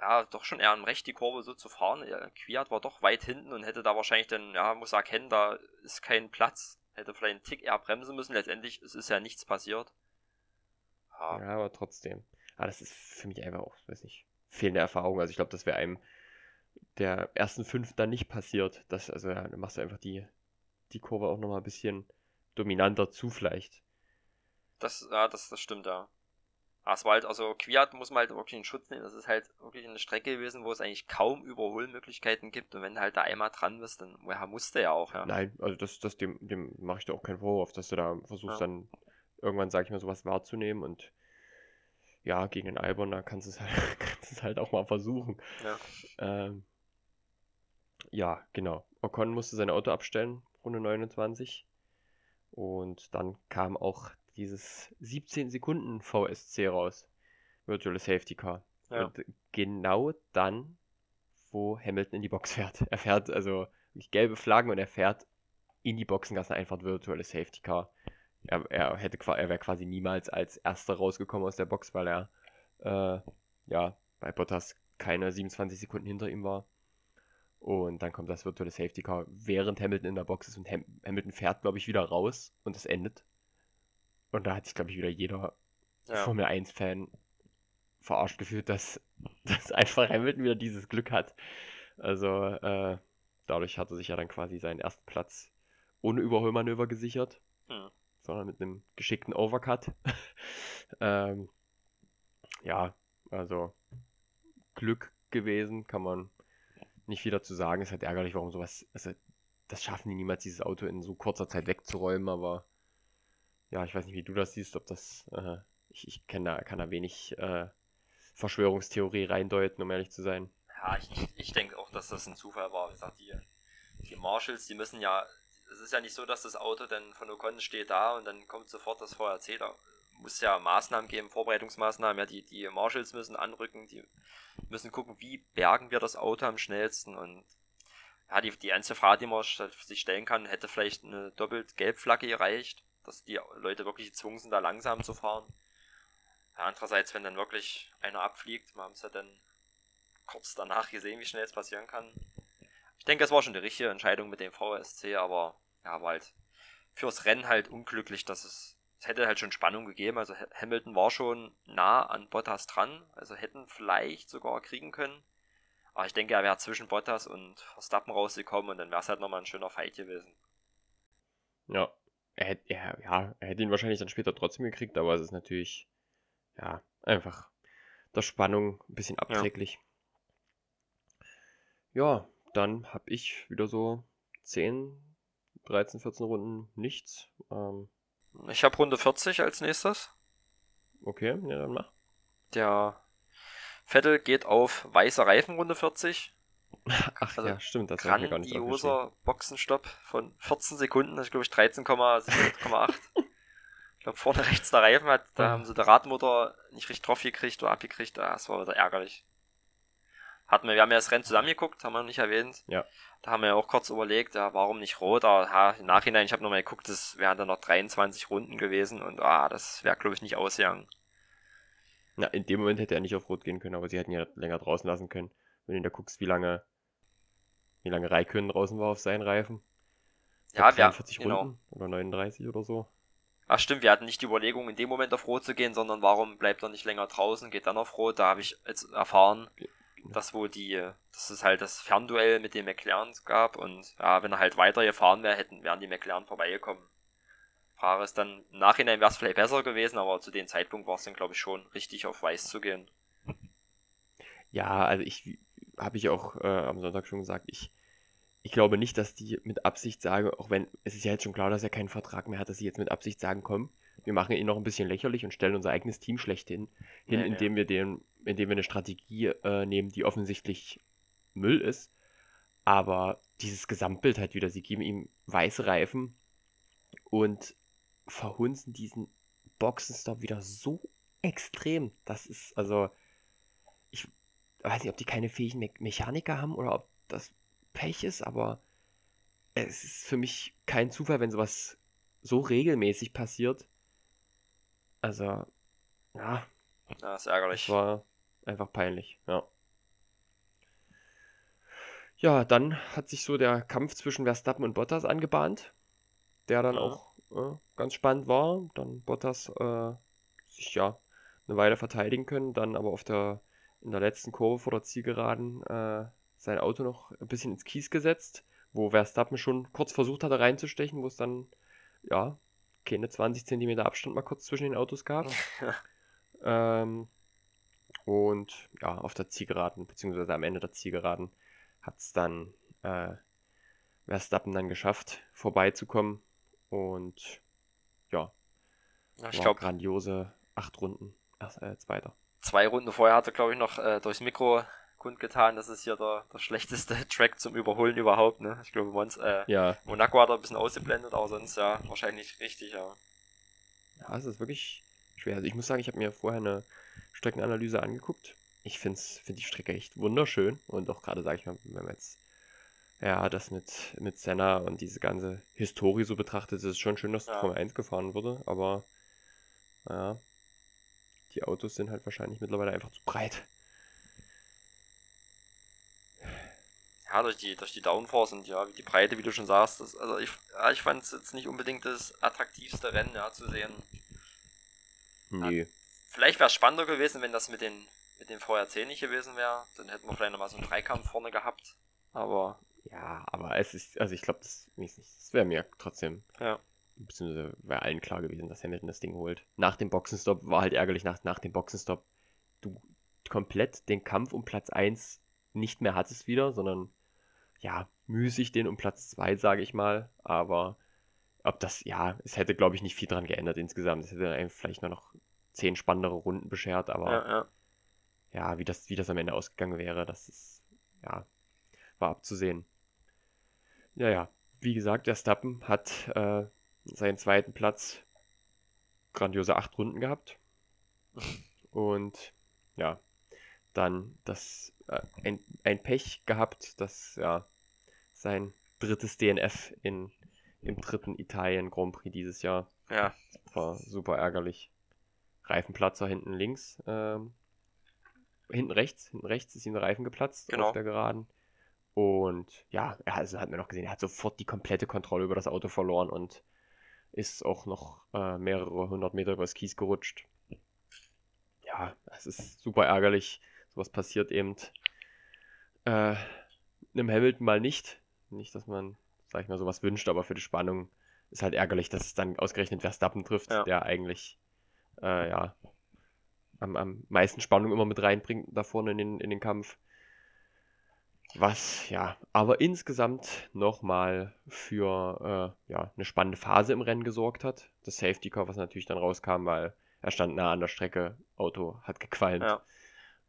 ja, doch schon eher im Recht, die Kurve so zu fahren. Ja, Kwiat war doch weit hinten und hätte da wahrscheinlich dann, ja, muss erkennen, da ist kein Platz. Hätte vielleicht einen Tick eher bremsen müssen. Letztendlich es ist ja nichts passiert. Ja, Ja, aber trotzdem. Aber das ist für mich einfach auch, weiß nicht, fehlende Erfahrung. Also ich glaube, das wäre einem der ersten fünf dann nicht passiert. Das, also ja, dann machst du einfach die, die Kurve auch nochmal ein bisschen dominanter zu vielleicht. das, ja, das, das stimmt, ja. Aber es war halt, also Kwiat muss man halt wirklich in Schutz nehmen. Das ist halt wirklich eine Strecke gewesen, wo es eigentlich kaum Überholmöglichkeiten gibt. Und wenn du halt da einmal dran bist, dann ja, musste ja auch, ja. Nein, also das, das dem, dem mache ich dir auch keinen Vorwurf, dass du da versuchst Ja. dann irgendwann, sag ich mal, sowas wahrzunehmen und ja, gegen den Albon, da kannst du es halt, kannst du es halt auch mal versuchen. Ja. Ähm, ja, genau. Ocon musste sein Auto abstellen, Runde 29. Und dann kam auch dieses 17 Sekunden VSC raus. Virtual Safety Car. Ja. Und genau dann, wo Hamilton in die Box fährt. Er fährt also gelbe Flaggen und er fährt in die Boxengasse einfach virtuelle Safety Car. Er, er hätte er wäre quasi niemals als erster rausgekommen aus der Box, weil er äh, ja bei Bottas keine 27 Sekunden hinter ihm war. Und dann kommt das virtuelle Safety Car, während Hamilton in der Box ist und Ham Hamilton fährt, glaube ich, wieder raus und es endet. Und da hat sich, glaube ich, wieder jeder ja. Formel 1-Fan verarscht gefühlt, dass, dass einfach Hamilton wieder dieses Glück hat. Also äh, dadurch hat er sich ja dann quasi seinen ersten Platz ohne Überholmanöver gesichert, hm. Sondern mit einem geschickten Overcut. ähm, ja, also Glück gewesen, kann man nicht viel dazu sagen. Ist halt ärgerlich, warum sowas, also das schaffen die niemals, dieses Auto in so kurzer Zeit wegzuräumen, aber ja, ich weiß nicht, wie du das siehst, ob das, äh, ich, ich da, kann da wenig äh, Verschwörungstheorie reindeuten, um ehrlich zu sein. Ja, ich, ich denke auch, dass das ein Zufall war. Wie gesagt, die, die Marshalls, die müssen ja, es ist ja nicht so, dass das Auto dann von Ocon steht da und dann kommt sofort das VRC da. Muss ja Maßnahmen geben, Vorbereitungsmaßnahmen, ja, die, die Marshalls müssen anrücken, die müssen gucken, wie bergen wir das Auto am schnellsten und ja, die, die einzige Frage, die man sich stellen kann, hätte vielleicht eine doppelt Gelbflagge gereicht, dass die Leute wirklich gezwungen sind, da langsam zu fahren. Ja, andererseits, wenn dann wirklich einer abfliegt, wir haben es ja dann kurz danach gesehen, wie schnell es passieren kann. Ich denke, es war schon die richtige Entscheidung mit dem VSC, aber ja, war halt fürs Rennen halt unglücklich, dass es, es hätte halt schon Spannung gegeben. Also Hamilton war schon nah an Bottas dran, also hätten vielleicht sogar kriegen können. Aber ich denke, er wäre zwischen Bottas und Verstappen rausgekommen und dann wäre es halt nochmal ein schöner Fight gewesen. Ja, er hätte, er, ja, er hätte ihn wahrscheinlich dann später trotzdem gekriegt, aber es ist natürlich, ja, einfach der Spannung ein bisschen abträglich. Ja, ja dann habe ich wieder so 10, 13, 14 Runden nichts. Ähm, ich habe Runde 40 als nächstes. Okay, ja, dann mach. Der Vettel geht auf weiße Reifen Runde 40. Ach also ja, stimmt, das war mir gar nicht Grandioser Boxenstopp von 14 Sekunden, das ist glaube ich 13,8. ich glaube vorne rechts der Reifen hat, da haben sie der Radmotor nicht richtig drauf gekriegt oder abgekriegt, das war wieder ärgerlich. Hatten wir, wir haben ja das Rennen zusammengeguckt, haben wir noch nicht erwähnt. Ja. Da haben wir ja auch kurz überlegt, ja, warum nicht rot, aber ja, im Nachhinein, ich habe nochmal geguckt, das wären dann noch 23 Runden gewesen und ah, das wäre glaube ich nicht ausgegangen. Na, in dem Moment hätte er nicht auf Rot gehen können, aber sie hätten ja länger draußen lassen können. Wenn du da guckst, wie lange, wie lange Raikön draußen war auf seinen Reifen. Ja, 43 genau. Runden oder 39 oder so. Ach stimmt, wir hatten nicht die Überlegung, in dem Moment auf Rot zu gehen, sondern warum bleibt er nicht länger draußen, geht dann auf Rot. Da habe ich jetzt erfahren. Dass wo die, dass es halt das Fernduell mit dem McLaren gab und ja, wenn er halt weiter gefahren wäre, hätten, wären die McLaren vorbeigekommen. Frage ist dann, im Nachhinein wäre es vielleicht besser gewesen, aber zu dem Zeitpunkt war es dann, glaube ich, schon richtig auf Weiß zu gehen. Ja, also ich habe ich auch äh, am Sonntag schon gesagt, ich, ich glaube nicht, dass die mit Absicht sagen, auch wenn es ist ja jetzt schon klar, dass er keinen Vertrag mehr hat, dass sie jetzt mit Absicht sagen, komm, wir machen ihn noch ein bisschen lächerlich und stellen unser eigenes Team schlecht hin, hin ja, indem ja. wir den, indem wir eine Strategie äh, nehmen, die offensichtlich Müll ist. Aber dieses Gesamtbild halt wieder, sie geben ihm weiße Reifen und verhunzen diesen Boxenstopp wieder so extrem. Das ist, also, ich weiß nicht, ob die keine fähigen Me Mechaniker haben oder ob das Pech ist, aber es ist für mich kein Zufall, wenn sowas so regelmäßig passiert. Also, ja. Ja, ist ärgerlich. Das war einfach peinlich, ja. Ja, dann hat sich so der Kampf zwischen Verstappen und Bottas angebahnt, der dann ja. auch äh, ganz spannend war. Dann Bottas äh, sich ja eine Weile verteidigen können, dann aber auf der in der letzten Kurve vor der Zielgeraden äh, sein Auto noch ein bisschen ins Kies gesetzt, wo Verstappen schon kurz versucht hatte reinzustechen, wo es dann ja keine 20 cm Abstand mal kurz zwischen den Autos gab. ähm, und ja, auf der Zielgeraden, beziehungsweise am Ende der Zielgeraden, hat es dann äh, Verstappen dann geschafft, vorbeizukommen und ja, ja ich glaube grandiose acht Runden, erst, äh, zweiter. Zwei Runden vorher hat er, glaube ich, noch äh, durchs Mikro kundgetan, das ist hier der, der schlechteste Track zum Überholen überhaupt. Ne? Ich glaube, Mons, äh, ja. Monaco hat er ein bisschen ausgeblendet, aber sonst ja wahrscheinlich richtig, ja. Ja, es ist wirklich schwer. Also ich muss sagen, ich habe mir vorher eine Streckenanalyse angeguckt. Ich finde find die Strecke echt wunderschön und auch gerade, sage ich mal, wenn man jetzt ja, das mit, mit Senna und diese ganze Historie so betrachtet, ist es schon schön, dass ja. Formel 1 gefahren wurde, aber naja, die Autos sind halt wahrscheinlich mittlerweile einfach zu breit. Ja, durch die, durch die Downforce und ja, die Breite, wie du schon sagst, das, also ich, ja, ich fand es jetzt nicht unbedingt das attraktivste Rennen ja, zu sehen. Nee. Vielleicht wäre es spannender gewesen, wenn das mit den, mit den VRC nicht gewesen wäre. Dann hätten wir vielleicht nochmal so einen Dreikampf vorne gehabt. Aber. Ja, aber es ist, also ich glaube, das, das wäre mir trotzdem. Ja. Beziehungsweise wäre allen klar gewesen, dass Hamilton das Ding holt. Nach dem Boxenstopp war halt ärgerlich, nach, nach dem Boxenstopp du komplett den Kampf um Platz 1 nicht mehr hattest wieder, sondern ja, müßig den um Platz 2, sage ich mal. Aber ob das, ja, es hätte, glaube ich, nicht viel dran geändert insgesamt. Es hätte vielleicht nur noch zehn spannendere Runden beschert, aber ja, ja. ja, wie, das, wie das am Ende ausgegangen wäre, das ist, ja, war abzusehen. Ja, ja, wie gesagt, der Stappen hat äh, seinen zweiten Platz grandiose acht Runden gehabt. Und ja, dann das äh, ein, ein Pech gehabt, dass ja sein drittes DNF in, im dritten Italien Grand Prix dieses Jahr. Ja. War super ärgerlich. Reifenplatzer hinten links. Ähm, hinten rechts. Hinten rechts ist ihm der Reifen geplatzt genau. auf der Geraden. Und ja, er also hat mir noch gesehen, er hat sofort die komplette Kontrolle über das Auto verloren und ist auch noch äh, mehrere hundert Meter übers Kies gerutscht. Ja, es ist super ärgerlich. Sowas passiert eben äh, einem Hamilton mal nicht. Nicht, dass man, sag ich mal, sowas wünscht, aber für die Spannung ist halt ärgerlich, dass es dann ausgerechnet Verstappen trifft, Ja. der eigentlich äh, ja am, am meisten Spannung immer mit reinbringt da vorne in den, in den Kampf. Was, ja, aber insgesamt nochmal für äh, ja, eine spannende Phase im Rennen gesorgt hat. Das Safety Car, was natürlich dann rauskam, weil er stand nah an der Strecke, Auto hat gequalmt. Ja.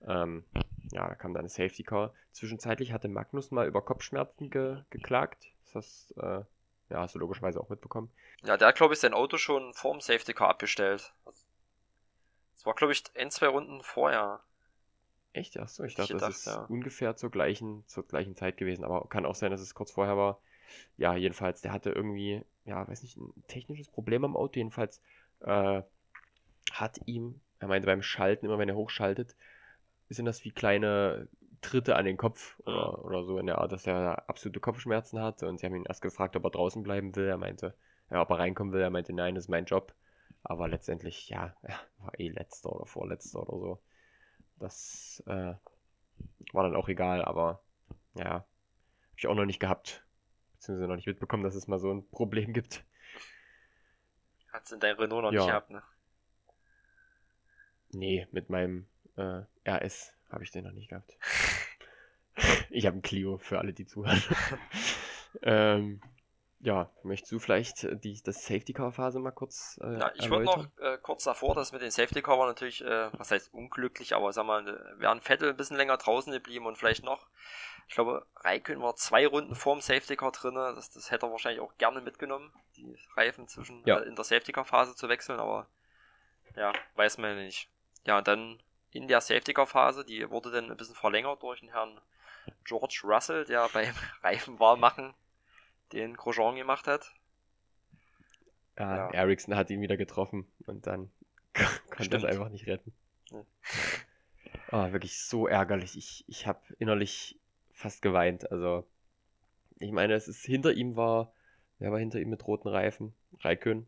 Ähm, ja, da kam dann ein Safety Car. Zwischenzeitlich hatte Magnus mal über Kopfschmerzen ge geklagt. Das äh, ja, hast du logischerweise auch mitbekommen. Ja, der hat, glaube ich, sein Auto schon vorm Safety Car abgestellt. Das war, glaube ich, ein, zwei Runden vorher. Echt? Achso, ich Ich dachte, das gedacht, ist ja. ungefähr zur gleichen, zur gleichen Zeit gewesen, aber kann auch sein, dass es kurz vorher war. Ja, jedenfalls, der hatte irgendwie, ja, weiß nicht, ein technisches Problem am Auto. Jedenfalls äh, hat ihm, er meinte beim Schalten, immer wenn er hochschaltet, sind das wie kleine Tritte an den Kopf oder, oder so in der Art, dass er absolute Kopfschmerzen hat. Und sie haben ihn erst gefragt, ob er draußen bleiben will. Er meinte, ja, ob er reinkommen will. Er meinte, nein, das ist mein Job. Aber letztendlich, ja, war eh letzter oder vorletzter oder so. Das äh, war dann auch egal, aber ja, habe ich auch noch nicht gehabt. Beziehungsweise noch nicht mitbekommen, dass es mal so ein Problem gibt. Hat's in dein Renault noch Ja. nicht gehabt, ne? Nee, mit meinem äh, RS habe ich den noch nicht gehabt. ich habe einen Clio für alle, die zuhören. ähm, ja, möchtest du vielleicht die, das Safety Car Phase mal kurz äh, Ja, ich würde noch äh, kurz davor, das mit den Safety Car war natürlich, äh, was heißt unglücklich, aber sag mal, äh, wäre ein Vettel ein bisschen länger draußen geblieben und vielleicht noch, ich glaube, Raikön war zwei Runden vorm Safety Car drinne, das, das hätte er wahrscheinlich auch gerne mitgenommen, die Reifen zwischen Ja. äh, in der Safety Car Phase zu wechseln, aber ja, weiß man ja nicht. Ja, und dann in der Safety Car Phase, die wurde dann ein bisschen verlängert durch den Herrn George Russell, der beim Reifenwahlmachen den Grosjean gemacht hat. Ja, ja. Ericsson hat ihn wieder getroffen und dann konnte Stimmt. das einfach nicht retten. Ja. Ah, wirklich so ärgerlich. Ich, ich habe innerlich fast geweint. Also, ich meine, es ist hinter ihm war, wer war hinter ihm mit roten Reifen? Raikön.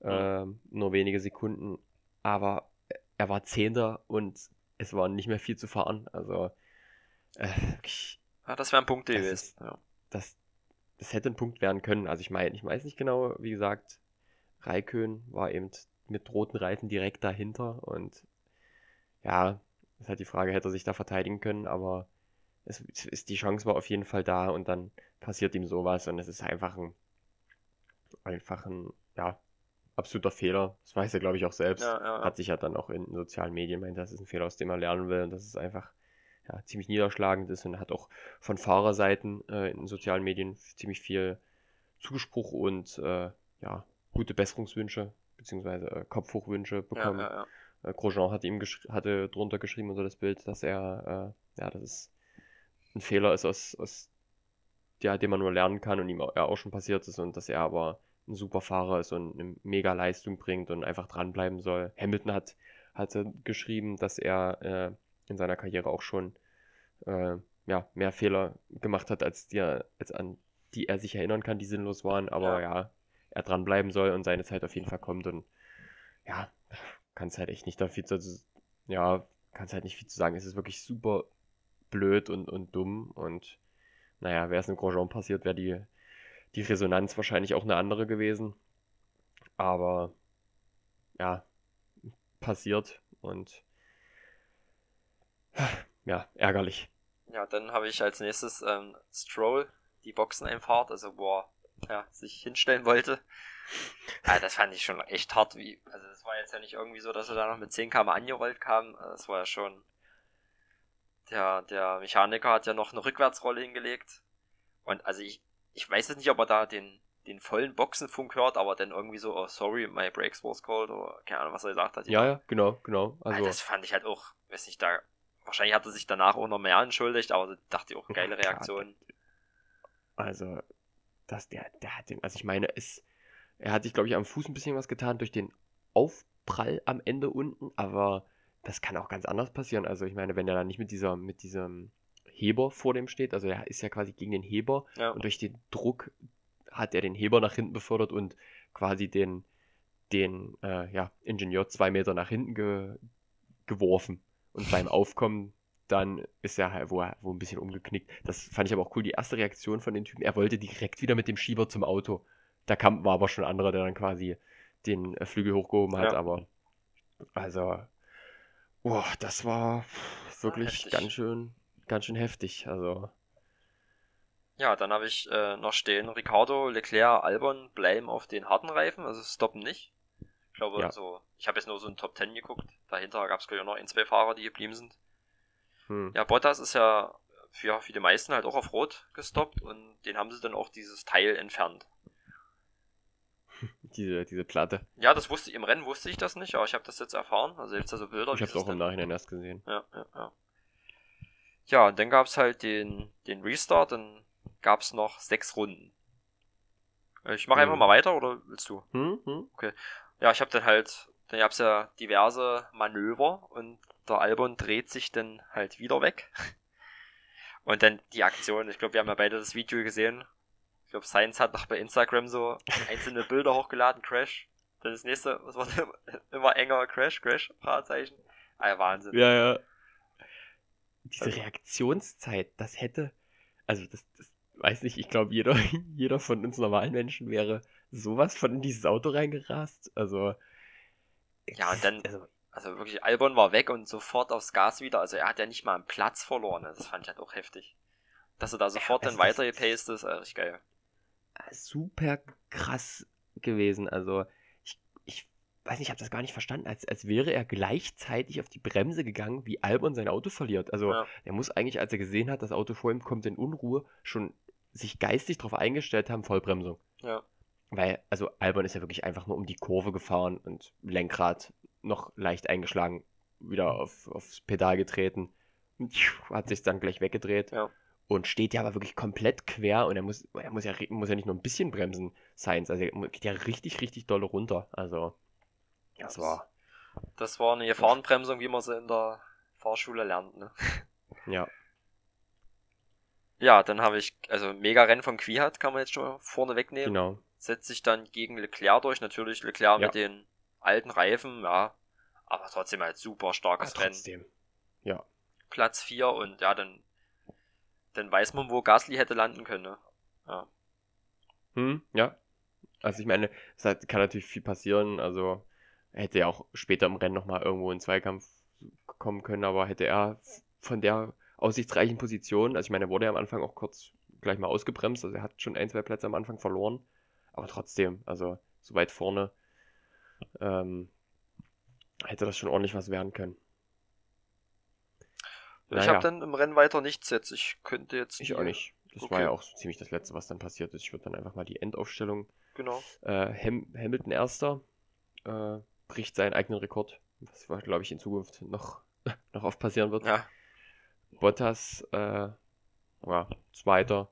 Ähm, nur wenige Sekunden. Aber er war Zehnter und es war nicht mehr viel zu fahren. Also, äh, wirklich, Ja, das wäre ein Punkt Das gewesen. ist- Ja. das, das hätte ein Punkt werden können. Also ich meine, ich weiß nicht genau, wie gesagt, Raikön war eben mit roten Reifen direkt dahinter und ja, ist halt die Frage, hätte er sich da verteidigen können, aber es ist, die Chance war auf jeden Fall da und dann passiert ihm sowas und es ist einfach ein, einfach ein, ja, absoluter Fehler. Das weiß er, glaube ich, auch selbst. Ja, ja, ja. Hat sich ja dann auch in sozialen Medien meint, das ist ein Fehler, aus dem er lernen will und das ist einfach ja, ziemlich niederschlagend ist und hat auch von Fahrerseiten äh, in sozialen Medien ziemlich viel Zuspruch und äh, ja, gute Besserungswünsche beziehungsweise äh, Kopfhochwünsche Ja, bekommen. ja, ja. Äh, Grosjean hat ihm hatte drunter geschrieben unter das Bild, dass er äh, ja, dass es ein Fehler ist, aus, aus ja, den man nur lernen kann und ihm au- ja auch schon passiert ist und dass er aber ein super Fahrer ist und eine mega Leistung bringt und einfach dranbleiben soll. Hamilton hat hatte geschrieben, dass er äh, in seiner Karriere auch schon äh, ja, mehr Fehler gemacht hat, als, die, als an die er sich erinnern kann, die sinnlos waren, aber ja, er dranbleiben soll und seine Zeit auf jeden Fall kommt. Und ja, kannst halt echt nicht da viel zu, ja, kannst halt nicht viel zu sagen. Es ist wirklich super blöd und, und dumm. Und naja, wäre es in Grosjean passiert, wäre die, die Resonanz wahrscheinlich auch eine andere gewesen. Aber ja, passiert. Und ja, ärgerlich. Ja, dann habe ich als nächstes ähm, Stroll, die Boxeneinfahrt, also wo er ja, sich hinstellen wollte. Ja, das fand ich schon echt hart, wie, also das war jetzt ja nicht irgendwie so, dass er da noch mit 10 km angerollt kam, das war ja schon, der, der Mechaniker hat ja noch eine Rückwärtsrolle hingelegt und also ich, ich weiß jetzt nicht, ob er da den, den vollen Boxenfunk hört, aber dann irgendwie so, oh sorry, my brakes was cold oder keine Ahnung, was er gesagt hat. Ja, ja, genau, genau. Also, also das fand ich halt auch, weiß nicht, da, wahrscheinlich hat er sich danach auch noch mehr entschuldigt, aber dachte ich auch, geile Reaktion. Also, dass der, der hat den, also ich meine, es, er hat sich, glaube ich, am Fuß ein bisschen was getan durch den Aufprall am Ende unten, aber das kann auch ganz anders passieren. Also ich meine, wenn er dann nicht mit dieser, mit diesem Heber vor dem steht, also er ist ja quasi gegen den Heber ja. und durch den Druck hat er den Heber nach hinten befördert und quasi den, den äh, ja, Ingenieur zwei Meter nach hinten ge geworfen. Und beim Aufkommen dann ist er halt, wo er wo ein bisschen umgeknickt. Das fand ich aber auch cool, die erste Reaktion von den Typen. Er wollte direkt wieder mit dem Schieber zum Auto. Da kam, war aber schon ein anderer, der dann quasi den äh, Flügel hochgehoben hat, ja. aber also, boah, das war wirklich ganz schön, ganz schön heftig. Also. Ja, dann habe ich äh, noch stehen, Ricardo, Leclerc, Albon bleiben auf den harten Reifen, also stoppen nicht. Ich glaube, ja. so, ich habe jetzt nur so ein Top 10 geguckt. Dahinter gab es glaube ich noch ein, zwei Fahrer, die geblieben sind. Hm. Ja, Bottas ist ja für, für die meisten halt auch auf Rot gestoppt und den haben sie dann auch dieses Teil entfernt. diese, diese Platte. Ja, das wusste ich, im Rennen wusste ich das nicht, aber ich habe das jetzt erfahren. Also jetzt also Bilder. Ich habe es auch im Nachhinein erst gesehen. Ja, ja, ja. Ja, und dann gab es halt den, den Restart, dann gab es noch sechs Runden. Ich mache hm. einfach mal weiter, oder willst du? Hm, hm. Okay. Ja, ich habe dann halt, dann gab es ja diverse Manöver und der Albon dreht sich dann halt wieder weg. Und dann die Aktion, ich glaube, wir haben ja beide das Video gesehen. Ich glaube, Science hat noch bei Instagram so einzelne Bilder hochgeladen, Crash. Dann das nächste, was war immer, immer enger, Crash, Crash, Fragezeichen. Ah, Wahnsinn. Ja, ja. Diese also, Reaktionszeit, das hätte, also das, das weiß nicht, ich glaube, jeder, jeder von uns normalen Menschen wäre sowas von in dieses Auto reingerast. Also. Ja, und dann, also, also wirklich, Albon war weg und sofort aufs Gas wieder. Also er hat ja nicht mal einen Platz verloren. Das fand ich halt auch heftig. Dass er da sofort ja, dann weitergepaced ist, also richtig geil. Super krass gewesen. Also ich, ich weiß nicht, ich habe das gar nicht verstanden. Als, als wäre er gleichzeitig auf die Bremse gegangen, wie Albon sein Auto verliert. Also ja. er muss eigentlich, als er gesehen hat, das Auto vor ihm kommt in Unruhe, schon sich geistig darauf eingestellt haben, Vollbremsung. Ja. Weil, also Albon ist ja wirklich einfach nur um die Kurve gefahren und Lenkrad noch leicht eingeschlagen, wieder mhm. auf, aufs Pedal getreten, hat sich dann gleich weggedreht ja. und steht ja aber wirklich komplett quer und er muss, er muss ja, muss ja nicht nur ein bisschen bremsen, Science, also er geht ja richtig, richtig dolle runter, also das, das war das war eine Gefahrenbremsung, wie man sie in der Fahrschule lernt, ne? Ja. Ja, dann habe ich, also mega Rennen von Quihat kann man jetzt schon vorne wegnehmen. Genau. Setzt sich dann gegen Leclerc durch, natürlich Leclerc ja. mit den alten Reifen, ja. Aber trotzdem halt super starkes ja, trotzdem. Rennen. Ja. Platz 4 und ja, dann, dann weiß man, wo Gasly hätte landen können. Ne? Ja. Hm, ja. Also ich meine, es kann natürlich viel passieren. Also er hätte ja auch später im Rennen nochmal irgendwo in Zweikampf kommen können, aber hätte er von der aussichtsreichen Position, also ich meine, er wurde ja am Anfang auch kurz gleich mal ausgebremst, also er hat schon ein, zwei Plätze am Anfang verloren, aber trotzdem, also so weit vorne ähm, hätte das schon ordentlich was werden können. Ich naja. habe dann im Rennen weiter nichts jetzt. Ich könnte jetzt. Ich auch nicht. Das okay. war ja auch so ziemlich das Letzte, was dann passiert ist. Ich würde dann einfach mal die Endaufstellung. Genau. Äh, Ham Hamilton erster äh, bricht seinen eigenen Rekord. Was, glaube ich, in Zukunft noch, noch oft passieren wird. Ja. Bottas äh, ja, zweiter.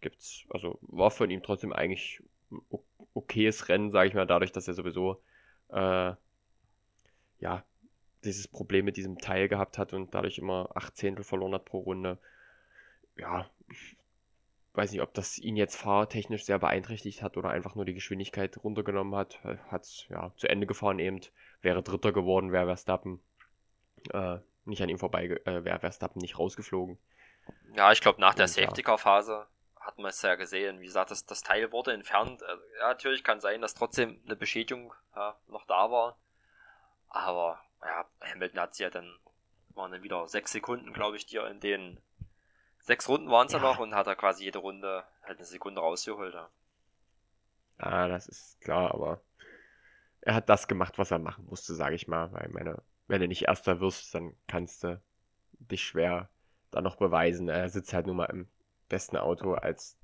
Gibt's, also war von ihm trotzdem eigentlich okayes Rennen, sage ich mal, dadurch, dass er sowieso äh, ja, dieses Problem mit diesem Teil gehabt hat und dadurch immer acht Zehntel verloren hat pro Runde. Ja, weiß nicht, ob das ihn jetzt fahrtechnisch sehr beeinträchtigt hat oder einfach nur die Geschwindigkeit runtergenommen hat. Hat es ja zu Ende gefahren eben. Wäre Dritter geworden, wäre Verstappen äh, nicht an ihm vorbei, äh, wäre Verstappen nicht rausgeflogen. Ja, ich glaube, nach der Safety-Car-Phase hat man es ja gesehen. Wie gesagt, das, das Teil wurde entfernt. Also, ja, natürlich kann sein, dass trotzdem eine Beschädigung ja, noch da war. Aber ja, Hamilton hat sie ja dann, waren dann wieder sechs Sekunden, glaube ich, die er in den sechs Runden waren es ja. noch und hat er quasi jede Runde halt eine Sekunde rausgeholt. Ja. Ah, das ist klar, aber er hat das gemacht, was er machen musste, sage ich mal. Weil meine, wenn du nicht Erster wirst, dann kannst du dich schwer dann noch beweisen. Er sitzt halt nur mal im besten Auto als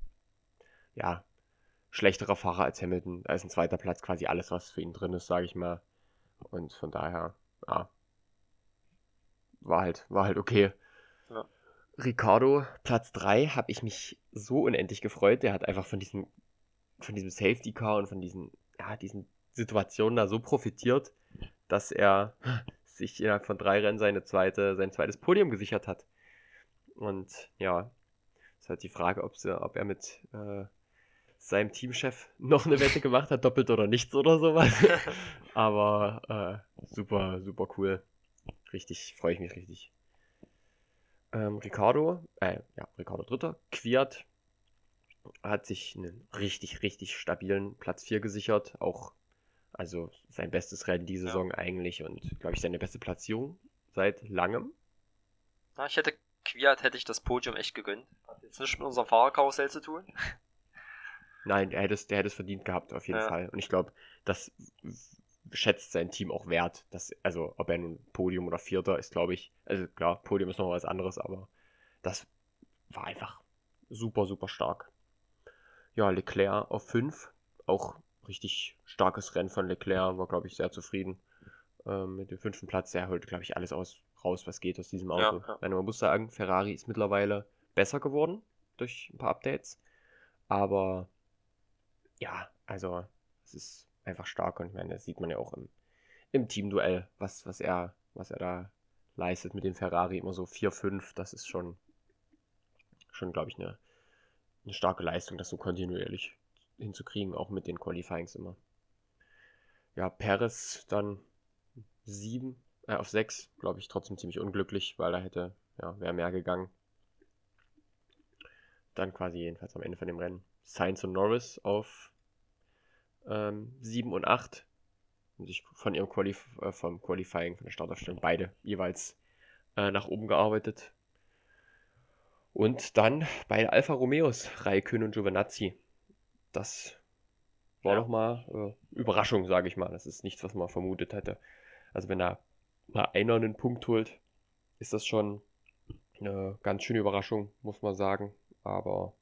ja schlechterer Fahrer als Hamilton. Da ist ein zweiter Platz quasi alles, was für ihn drin ist, sage ich mal. Und von daher, ja, war halt, war halt okay. Ja. Ricardo, Platz 3, habe ich mich so unendlich gefreut. Der hat einfach von diesem, von diesem Safety Car und von diesen, ja, diesen Situationen da so profitiert, dass er sich innerhalb von drei Rennen seine zweite, sein zweites Podium gesichert hat. Und ja, ist halt die Frage, ob, sie, ob er mit äh, seinem Teamchef noch eine Wette gemacht hat, doppelt oder nichts oder sowas. Aber äh, super, super cool. Richtig, freue ich mich richtig. Ähm, Ricardo, äh, ja, Ricardo Dritter, Quiert hat sich einen richtig, richtig stabilen Platz 4 gesichert. Auch, also sein bestes Rennen die Saison ja. eigentlich und, glaube ich, seine beste Platzierung seit langem. Ich hätte Quiert hätte ich das Podium echt gegönnt. Hat jetzt nichts mit unserem Fahrerkarussell zu tun. Nein, er hätte es, der hätte es verdient gehabt, auf jeden ja. Fall. Und ich glaube, das schätzt sein Team auch wert. Dass, also, ob er nun Podium oder Vierter ist, glaube ich. Also klar, Podium ist noch was anderes, aber das war einfach super, super stark. Ja, Leclerc auf 5. Auch richtig starkes Rennen von Leclerc. War, glaube ich, sehr zufrieden ähm, mit dem fünften Platz. Er holt, glaube ich, alles aus, raus, was geht aus diesem Auto. Ja, ja. Man muss sagen, Ferrari ist mittlerweile besser geworden durch ein paar Updates. Aber ja, also es ist einfach stark und ich meine, das sieht man ja auch im, im Teamduell, was, was er, was er da leistet mit dem Ferrari immer so 4-5, das ist schon, schon glaube ich, eine, eine starke Leistung, das so kontinuierlich hinzukriegen, auch mit den Qualifyings immer. Ja, Perez dann 7, äh, auf 6, glaube ich, trotzdem ziemlich unglücklich, weil da hätte, ja, wäre mehr gegangen. Dann quasi jedenfalls am Ende von dem Rennen Sainz und Norris auf ähm, 7 und 8 haben sich von ihrem Qualif äh, vom Qualifying, von der Startaufstellung beide jeweils äh, nach oben gearbeitet. Und dann bei Alfa Romeos, Raikön und Giovinazzi. Das war ja. nochmal äh, Überraschung, sage ich mal. Das ist nichts, was man vermutet hätte. Also wenn da mal einer einen Punkt holt, ist das schon eine ganz schöne Überraschung, muss man sagen. Aber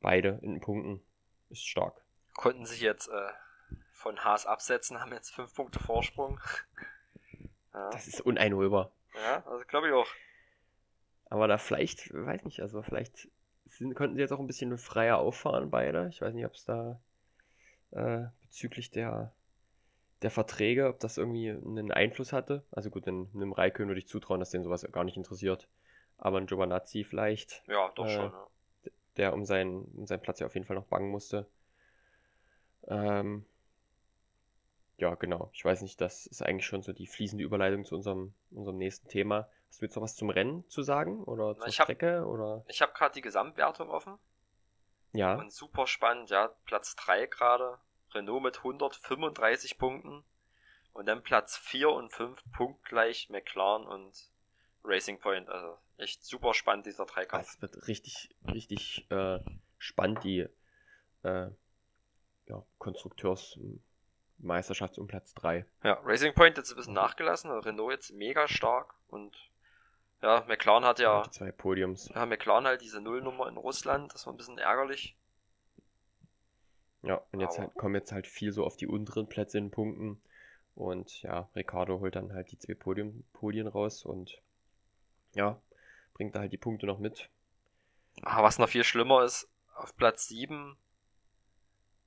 beide in den Punkten ist stark. Konnten sich jetzt äh, von Haas absetzen, haben jetzt fünf Punkte Vorsprung. ja. Das ist uneinholbar. Ja, also glaube ich auch. Aber da vielleicht, weiß nicht, also vielleicht sind, konnten sie jetzt auch ein bisschen freier auffahren, beide. Ich weiß nicht, ob es da äh, bezüglich der, der Verträge, ob das irgendwie einen Einfluss hatte. Also gut, in einem Raikön würde ich zutrauen, dass den sowas gar nicht interessiert. Aber ein Giovanazzi vielleicht. Ja, doch äh, schon. Ja der um seinen, um seinen Platz ja auf jeden Fall noch bangen musste. Ähm, ja, genau. Ich weiß nicht, das ist eigentlich schon so die fließende Überleitung zu unserem, unserem nächsten Thema. Hast du jetzt noch was zum Rennen zu sagen? Oder zur ich Strecke? Hab, oder? Ich habe gerade die Gesamtwertung offen. Ja. Und super spannend, ja. Platz 3 gerade. Renault mit 135 Punkten. Und dann Platz 4 und 5 punktgleich McLaren und Racing Point. Also echt super spannend, dieser Dreikampf. Es wird richtig, richtig äh, spannend, die äh, ja, Konstrukteursmeisterschaft um Platz 3. Ja, Racing Point jetzt ein bisschen nachgelassen, also Renault jetzt mega stark und ja, McLaren hat ja. Die zwei Podiums. Ja, McLaren halt diese Nullnummer in Russland, das war ein bisschen ärgerlich. Ja, und jetzt halt, kommen jetzt halt viel so auf die unteren Plätze in Punkten. Und ja, Ricardo holt dann halt die zwei Podium, Podien raus und ja, bringt da halt die Punkte noch mit. Ah, was noch viel schlimmer ist, auf Platz 7,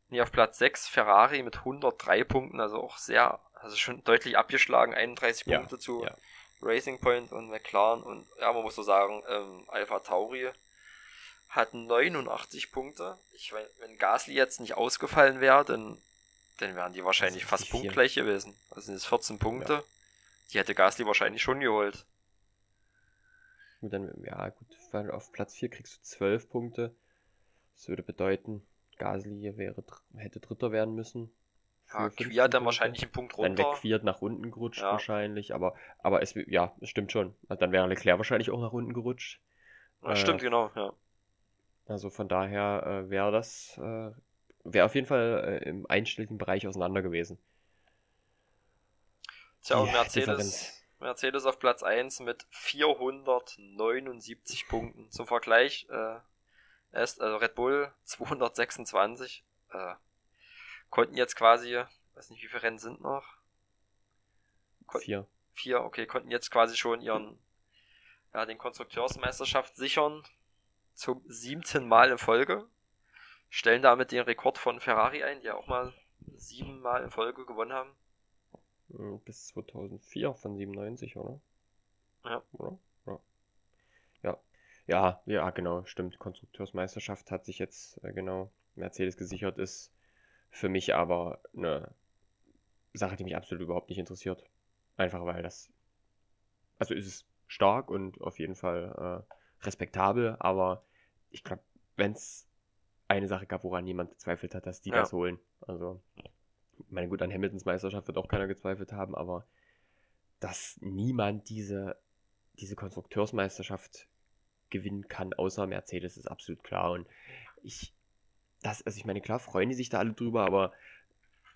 nee, auf Platz 6 Ferrari mit 103 Punkten, also auch sehr, also schon deutlich abgeschlagen, 31 ja, Punkte zu ja. Racing Point und McLaren und ja, man muss so sagen, ähm, Alpha Tauri hat 89 Punkte. Ich meine, wenn Gasly jetzt nicht ausgefallen wäre, dann, dann wären die wahrscheinlich fast punktgleich gewesen. Also sind es 14 Punkte. Ja. Die hätte Gasly wahrscheinlich schon geholt. Gut, dann, ja, gut, weil auf Platz 4 kriegst du 12 Punkte. Das würde bedeuten, Gasly wäre, hätte Dritter werden müssen. Ja, Quiert dann wahrscheinlich einen Punkt runter. Dann wäre Quiert nach unten gerutscht ja. wahrscheinlich, aber, aber es, ja, es stimmt schon. Dann wäre Leclerc wahrscheinlich auch nach unten gerutscht. Ja, äh, stimmt, genau, ja. Also von daher äh, wäre das, äh, wäre auf jeden Fall äh, im einstelligen Bereich auseinander gewesen. Tja, und Mercedes, Mercedes auf Platz 1 mit 479 Punkten. Zum Vergleich, äh, erst, also Red Bull 226, äh, konnten jetzt quasi, weiß nicht, wie viele Rennen sind noch? Kon vier. Vier, okay, konnten jetzt quasi schon ihren, ja, den Konstrukteursmeisterschaft sichern zum siebten Mal in Folge. Stellen damit den Rekord von Ferrari ein, die ja auch mal siebenmal in Folge gewonnen haben. Hm, bis 2004 von 97, oder? Ja. Oder? Ja. Ja, ja, ja genau, stimmt. Konstrukteursmeisterschaft hat sich jetzt, äh, genau, Mercedes gesichert, ist für mich aber eine Sache, die mich absolut überhaupt nicht interessiert. Einfach weil das, also ist es stark und auf jeden Fall äh, respektabel, aber ich glaube, wenn es eine Sache gab, woran niemand gezweifelt hat, dass die ja. das holen. Also, ich meine, gut, an Hamiltons Meisterschaft wird auch keiner gezweifelt haben, aber dass niemand diese, diese Konstrukteursmeisterschaft gewinnen kann, außer Mercedes, ist absolut klar. Und ich, das, also ich meine, klar freuen die sich da alle drüber, aber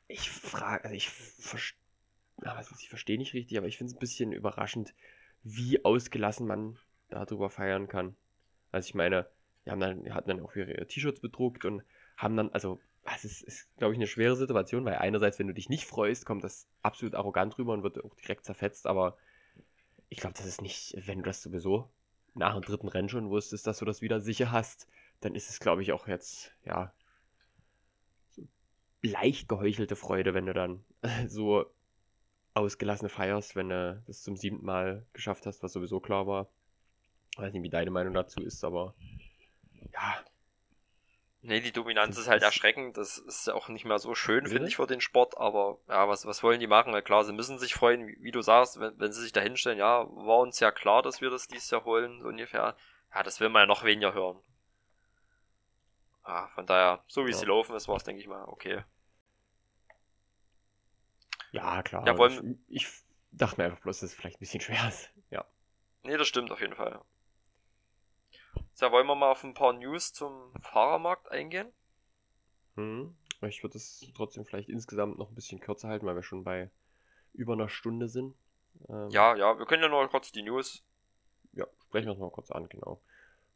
ich frage, also ich verstehe, ich verstehe nicht richtig, aber ich finde es ein bisschen überraschend, wie ausgelassen man darüber feiern kann. Also ich meine, die haben dann, hatten dann auch ihre T-Shirts bedruckt und haben dann, also, es ist, ist glaube ich, eine schwere Situation, weil einerseits, wenn du dich nicht freust, kommt das absolut arrogant rüber und wird auch direkt zerfetzt, aber ich glaube, das ist nicht, wenn du das sowieso nach dem dritten Rennen schon wusstest, dass du das wieder sicher hast, dann ist es, glaube ich, auch jetzt, ja, so leicht geheuchelte Freude, wenn du dann so ausgelassen feierst, wenn du das zum siebten Mal geschafft hast, was sowieso klar war. Ich weiß nicht, wie deine Meinung dazu ist, aber ja. Nee, die Dominanz ist halt erschreckend. Das ist auch nicht mehr so schön, finde ich, für den Sport. Aber ja, was, was wollen die machen? Weil klar, sie müssen sich freuen, wie, wie du sagst, wenn, wenn sie sich da hinstellen. Ja, war uns ja klar, dass wir das dieses Jahr holen, so ungefähr. Ja, das will man ja noch weniger hören. Ah, von daher, so wie ja. sie laufen ist, war es, denke ich mal, okay. Ja, klar. Ja, wollen, ich, ich dachte mir einfach bloß, dass es vielleicht ein bisschen schwer ist. Ja. Nee, das stimmt auf jeden Fall. So, wollen wir mal auf ein paar News zum Fahrermarkt eingehen? Hm. Ich würde es trotzdem vielleicht insgesamt noch ein bisschen kürzer halten, weil wir schon bei über einer Stunde sind. Ähm, ja, ja, wir können ja noch kurz die News. Ja, sprechen wir es mal kurz an, genau.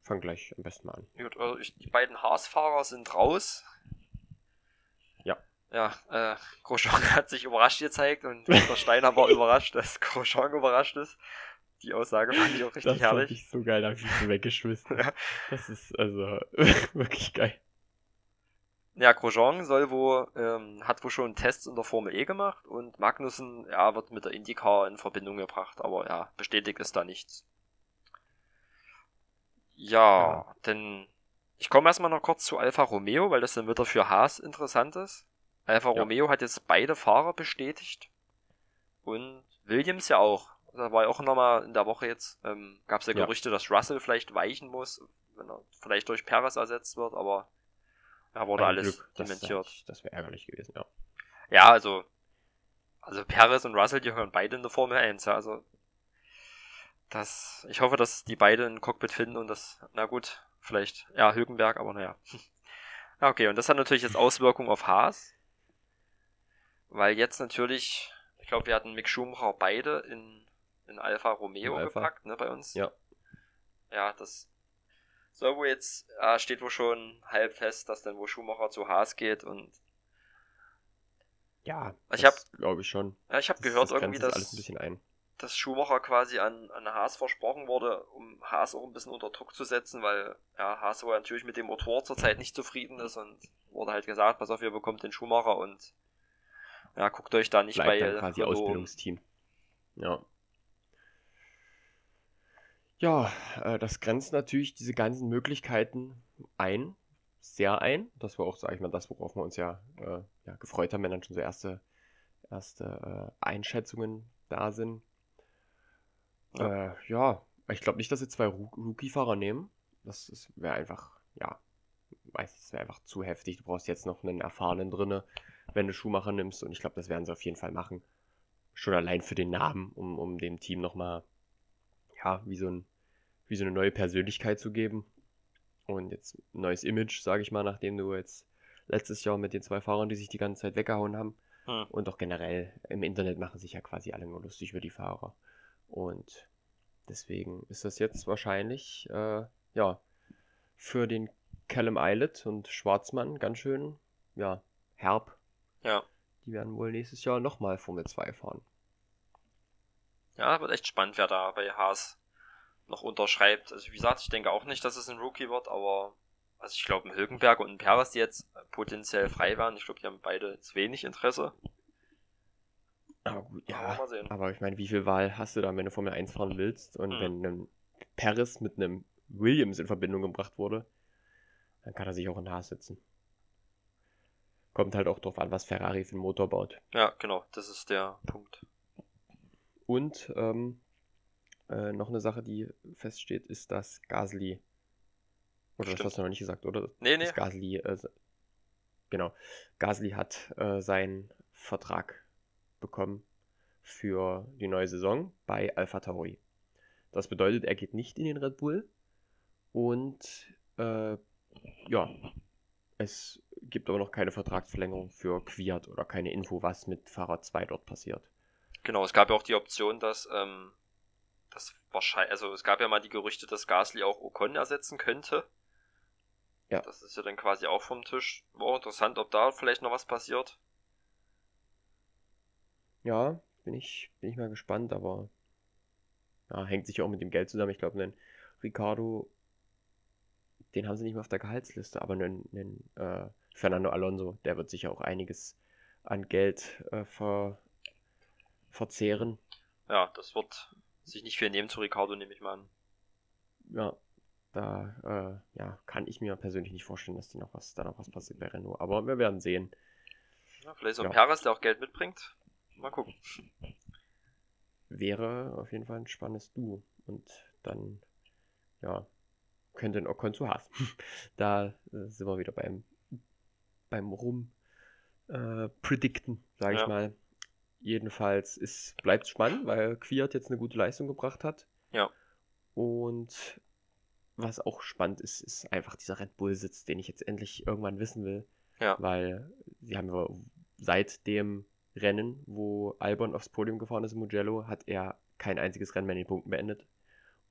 Fang gleich am besten mal an. Gut, also ich, die beiden Haas-Fahrer sind raus. Ja. Ja, äh, Grosjean hat sich überrascht gezeigt und der Steiner war überrascht, dass Grosjean überrascht ist. Die Aussage fand ich auch richtig das herrlich. Das ich so geil, da hab ich so weggeschmissen. ja. Das ist also wirklich geil. Ja, Grosjean soll wohl, ähm, hat wohl schon Tests in der Formel E gemacht und Magnussen, ja, wird mit der IndyCar in Verbindung gebracht, aber ja, bestätigt ist da nichts. Ja, ja. denn ich komme erstmal noch kurz zu Alfa Romeo, weil das dann wieder für Haas interessant ist. Alfa ja. Romeo hat jetzt beide Fahrer bestätigt und Williams ja auch da war ja auch nochmal in der Woche jetzt, ähm, gab es ja Gerüchte, ja. dass Russell vielleicht weichen muss, wenn er vielleicht durch Perez ersetzt wird, aber ja, wurde Ein alles Glück, dementiert. Das, das wäre ärgerlich gewesen, ja. Ja, also, also Perez und Russell, die hören beide in der Formel 1, ja, also das, ich hoffe, dass die beide ein Cockpit finden und das, na gut, vielleicht, ja, Hülkenberg, aber naja. ja, okay, und das hat natürlich jetzt Auswirkungen auf Haas, weil jetzt natürlich, ich glaube, wir hatten Mick Schumacher beide in in Alfa Romeo in Alpha. gepackt, ne, bei uns. Ja. Ja, das soll wohl jetzt, äh, steht wohl schon halb fest, dass dann wo Schumacher zu Haas geht und ja, ich habe glaube ich schon. Ja, ich habe gehört das irgendwie, dass alles ein bisschen ein. dass Schumacher quasi an, an Haas versprochen wurde, um Haas auch ein bisschen unter Druck zu setzen, weil ja, Haas wohl natürlich mit dem Motor zurzeit nicht zufrieden ist und wurde halt gesagt, pass auf, ihr bekommt den Schumacher und ja, guckt euch da nicht Bleibt bei dann quasi Ausbildungsteam. Ja. Ja, äh, das grenzt natürlich diese ganzen Möglichkeiten ein, sehr ein. Das war auch, sag ich mal, das, worauf wir uns ja, äh, ja gefreut haben, wenn dann schon so erste, erste äh, Einschätzungen da sind. Ja, äh, ja ich glaube nicht, dass sie zwei Rookie-Fahrer nehmen. Das wäre einfach, ja, weiß ich, das wäre einfach zu heftig. Du brauchst jetzt noch einen erfahrenen drinne, wenn du Schuhmacher nimmst. Und ich glaube, das werden sie auf jeden Fall machen. Schon allein für den Namen, um, um dem Team nochmal, ja, wie so, ein, wie so eine neue Persönlichkeit zu geben. Und jetzt ein neues Image, sage ich mal, nachdem du jetzt letztes Jahr mit den zwei Fahrern, die sich die ganze Zeit weggehauen haben. Hm. Und auch generell im Internet machen sich ja quasi alle nur lustig über die Fahrer. Und deswegen ist das jetzt wahrscheinlich, äh, ja, für den Callum Eilert und Schwarzmann ganz schön, ja, herb. Ja. Die werden wohl nächstes Jahr nochmal Formel 2 fahren. Ja, wird echt spannend, wer da bei Haas noch unterschreibt. Also wie gesagt, ich denke auch nicht, dass es ein Rookie wird, aber also ich glaube, ein Hülkenberg und ein Perez, die jetzt potenziell frei waren, ich glaube, die haben beide jetzt wenig Interesse. Aber gut, ja. Aber ich meine, wie viel Wahl hast du da, wenn du Formel 1 fahren willst? Und mhm. wenn ein Paris mit einem Williams in Verbindung gebracht wurde, dann kann er sich auch in Haas sitzen. Kommt halt auch drauf an, was Ferrari für einen Motor baut. Ja, genau, das ist der Punkt. Und ähm, äh, noch eine Sache, die feststeht, ist, dass Gasly. Oder Stimmt. das hast du noch nicht gesagt, oder? Nee, nee. Dass Gasly, äh, genau. Gasly hat äh, seinen Vertrag bekommen für die neue Saison bei Alpha Tauri. Das bedeutet, er geht nicht in den Red Bull und äh, ja, es gibt aber noch keine Vertragsverlängerung für Quiert oder keine Info, was mit Fahrer 2 dort passiert. Genau, es gab ja auch die Option, dass ähm, das wahrscheinlich, also es gab ja mal die Gerüchte, dass Gasly auch Ocon ersetzen könnte. Ja. Das ist ja dann quasi auch vom Tisch. War interessant, ob da vielleicht noch was passiert. Ja, bin ich, bin ich mal gespannt, aber ja, hängt sich auch mit dem Geld zusammen. Ich glaube, einen Ricardo, den haben sie nicht mehr auf der Gehaltsliste, aber einen, einen äh, Fernando Alonso, der wird sicher auch einiges an Geld äh, ver, verzehren. Ja, das wird sich nicht viel nehmen zu Ricardo, nehme ich mal an. Ja, da äh, ja, kann ich mir persönlich nicht vorstellen, dass die noch was, da noch was passiert bei Renault. Aber wir werden sehen. Ja, vielleicht so ein ja. Perez, der auch Geld mitbringt. Mal gucken. Wäre auf jeden Fall ein spannendes Duo. Und dann, ja, könnte ein Ocon zu Haas. da äh, sind wir wieder beim, beim Rum äh, sage ja. ich mal. Jedenfalls ist, bleibt spannend, weil Quiert jetzt eine gute Leistung gebracht hat. Ja. Und was auch spannend ist, ist einfach dieser Red Bull-Sitz, den ich jetzt endlich irgendwann wissen will. Ja. Weil sie haben seit dem Rennen, wo Albon aufs Podium gefahren ist in Mugello, hat er kein einziges Rennen mehr in den Punkten beendet.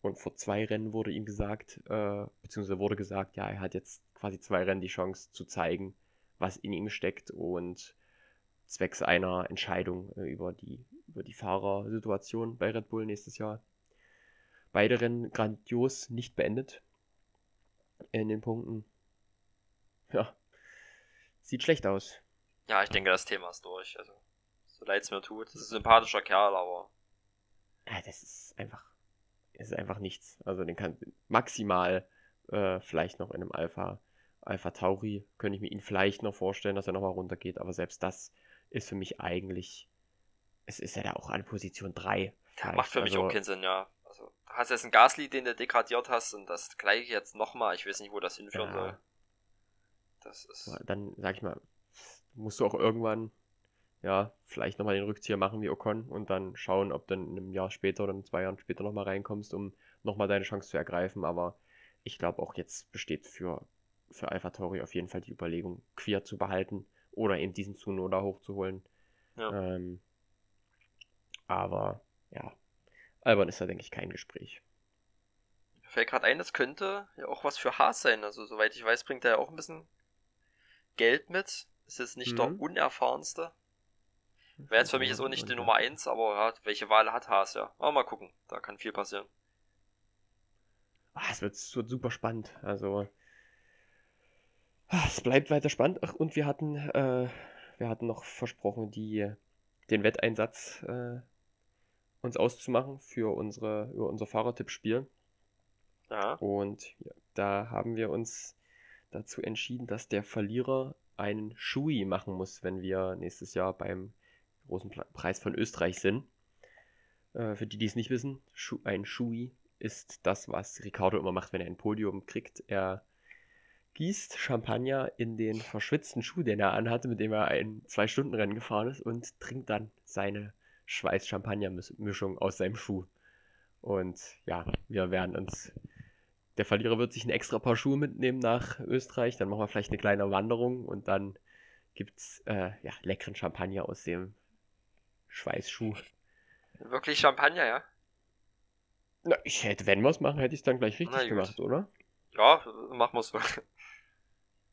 Und vor zwei Rennen wurde ihm gesagt, äh, beziehungsweise wurde gesagt, ja, er hat jetzt quasi zwei Rennen die Chance zu zeigen, was in ihm steckt und zwecks einer Entscheidung äh, über die, über die Fahrersituation bei Red Bull nächstes Jahr. Beide Rennen grandios nicht beendet in den Punkten. Ja, sieht schlecht aus. Ja, ich denke, das Thema ist durch. Also, so leid es mir tut. Das ist ein sympathischer Kerl, aber. Ja, das ist einfach. Das ist einfach nichts. Also, den kann maximal äh, vielleicht noch in einem Alpha, Alpha Tauri, könnte ich mir ihn vielleicht noch vorstellen, dass er nochmal runtergeht, aber selbst das ist für mich eigentlich. Es ist ja da auch an Position 3. Ja, macht für also, mich auch keinen Sinn, ja. Also, du hast jetzt einen Gasly, den du degradiert hast, und das gleiche jetzt nochmal. Ich weiß nicht, wo das hinführen ja. soll. Das ist. Dann, sag ich mal, musst du auch irgendwann, ja, vielleicht nochmal den Rückzieher machen wie Ocon und dann schauen, ob du in einem Jahr später oder in zwei Jahren später nochmal reinkommst, um nochmal deine Chance zu ergreifen. Aber ich glaube auch jetzt besteht für, für Alpha Tauri auf jeden Fall die Überlegung, Queer zu behalten oder eben diesen Zunoda hochzuholen. Ja. Ähm, aber ja, Albon ist da, denke ich, kein Gespräch. Mir fällt gerade ein, das könnte ja auch was für Haas sein. Also, soweit ich weiß, bringt er ja auch ein bisschen Geld mit. Ist jetzt nicht mhm. der unerfahrenste. Wäre jetzt für mich jetzt auch nicht die Nummer 1, aber ja, welche Wahl hat Haas, ja. Aber mal gucken, da kann viel passieren. Ah, es wird, wird super spannend. Also, es bleibt weiter spannend. Ach, und wir hatten, äh, wir hatten noch versprochen, die, den Wetteinsatz äh, uns auszumachen für unsere, über unser Fahrertippspiel. Ja. Und ja, da haben wir uns dazu entschieden, dass der Verlierer einen Schui machen muss, wenn wir nächstes Jahr beim großen Preis von Österreich sind. Äh, für die, die es nicht wissen, ein Schui ist das, was Ricardo immer macht, wenn er ein Podium kriegt. Er gießt Champagner in den verschwitzten Schuh, den er anhatte, mit dem er ein Zwei-Stunden-Rennen gefahren ist, und trinkt dann seine Schweiß-Champagner-Mischung aus seinem Schuh. Und ja, wir werden uns. Der Verlierer wird sich ein extra Paar Schuhe mitnehmen nach Österreich. Dann machen wir vielleicht eine kleine Wanderung und dann gibt es äh, ja, leckeren Champagner aus dem Schweißschuh. Wirklich Champagner, ja? Na, ich hätte, wenn wir es machen, hätte ich es dann gleich richtig gemacht, oder? Ja, machen wir es.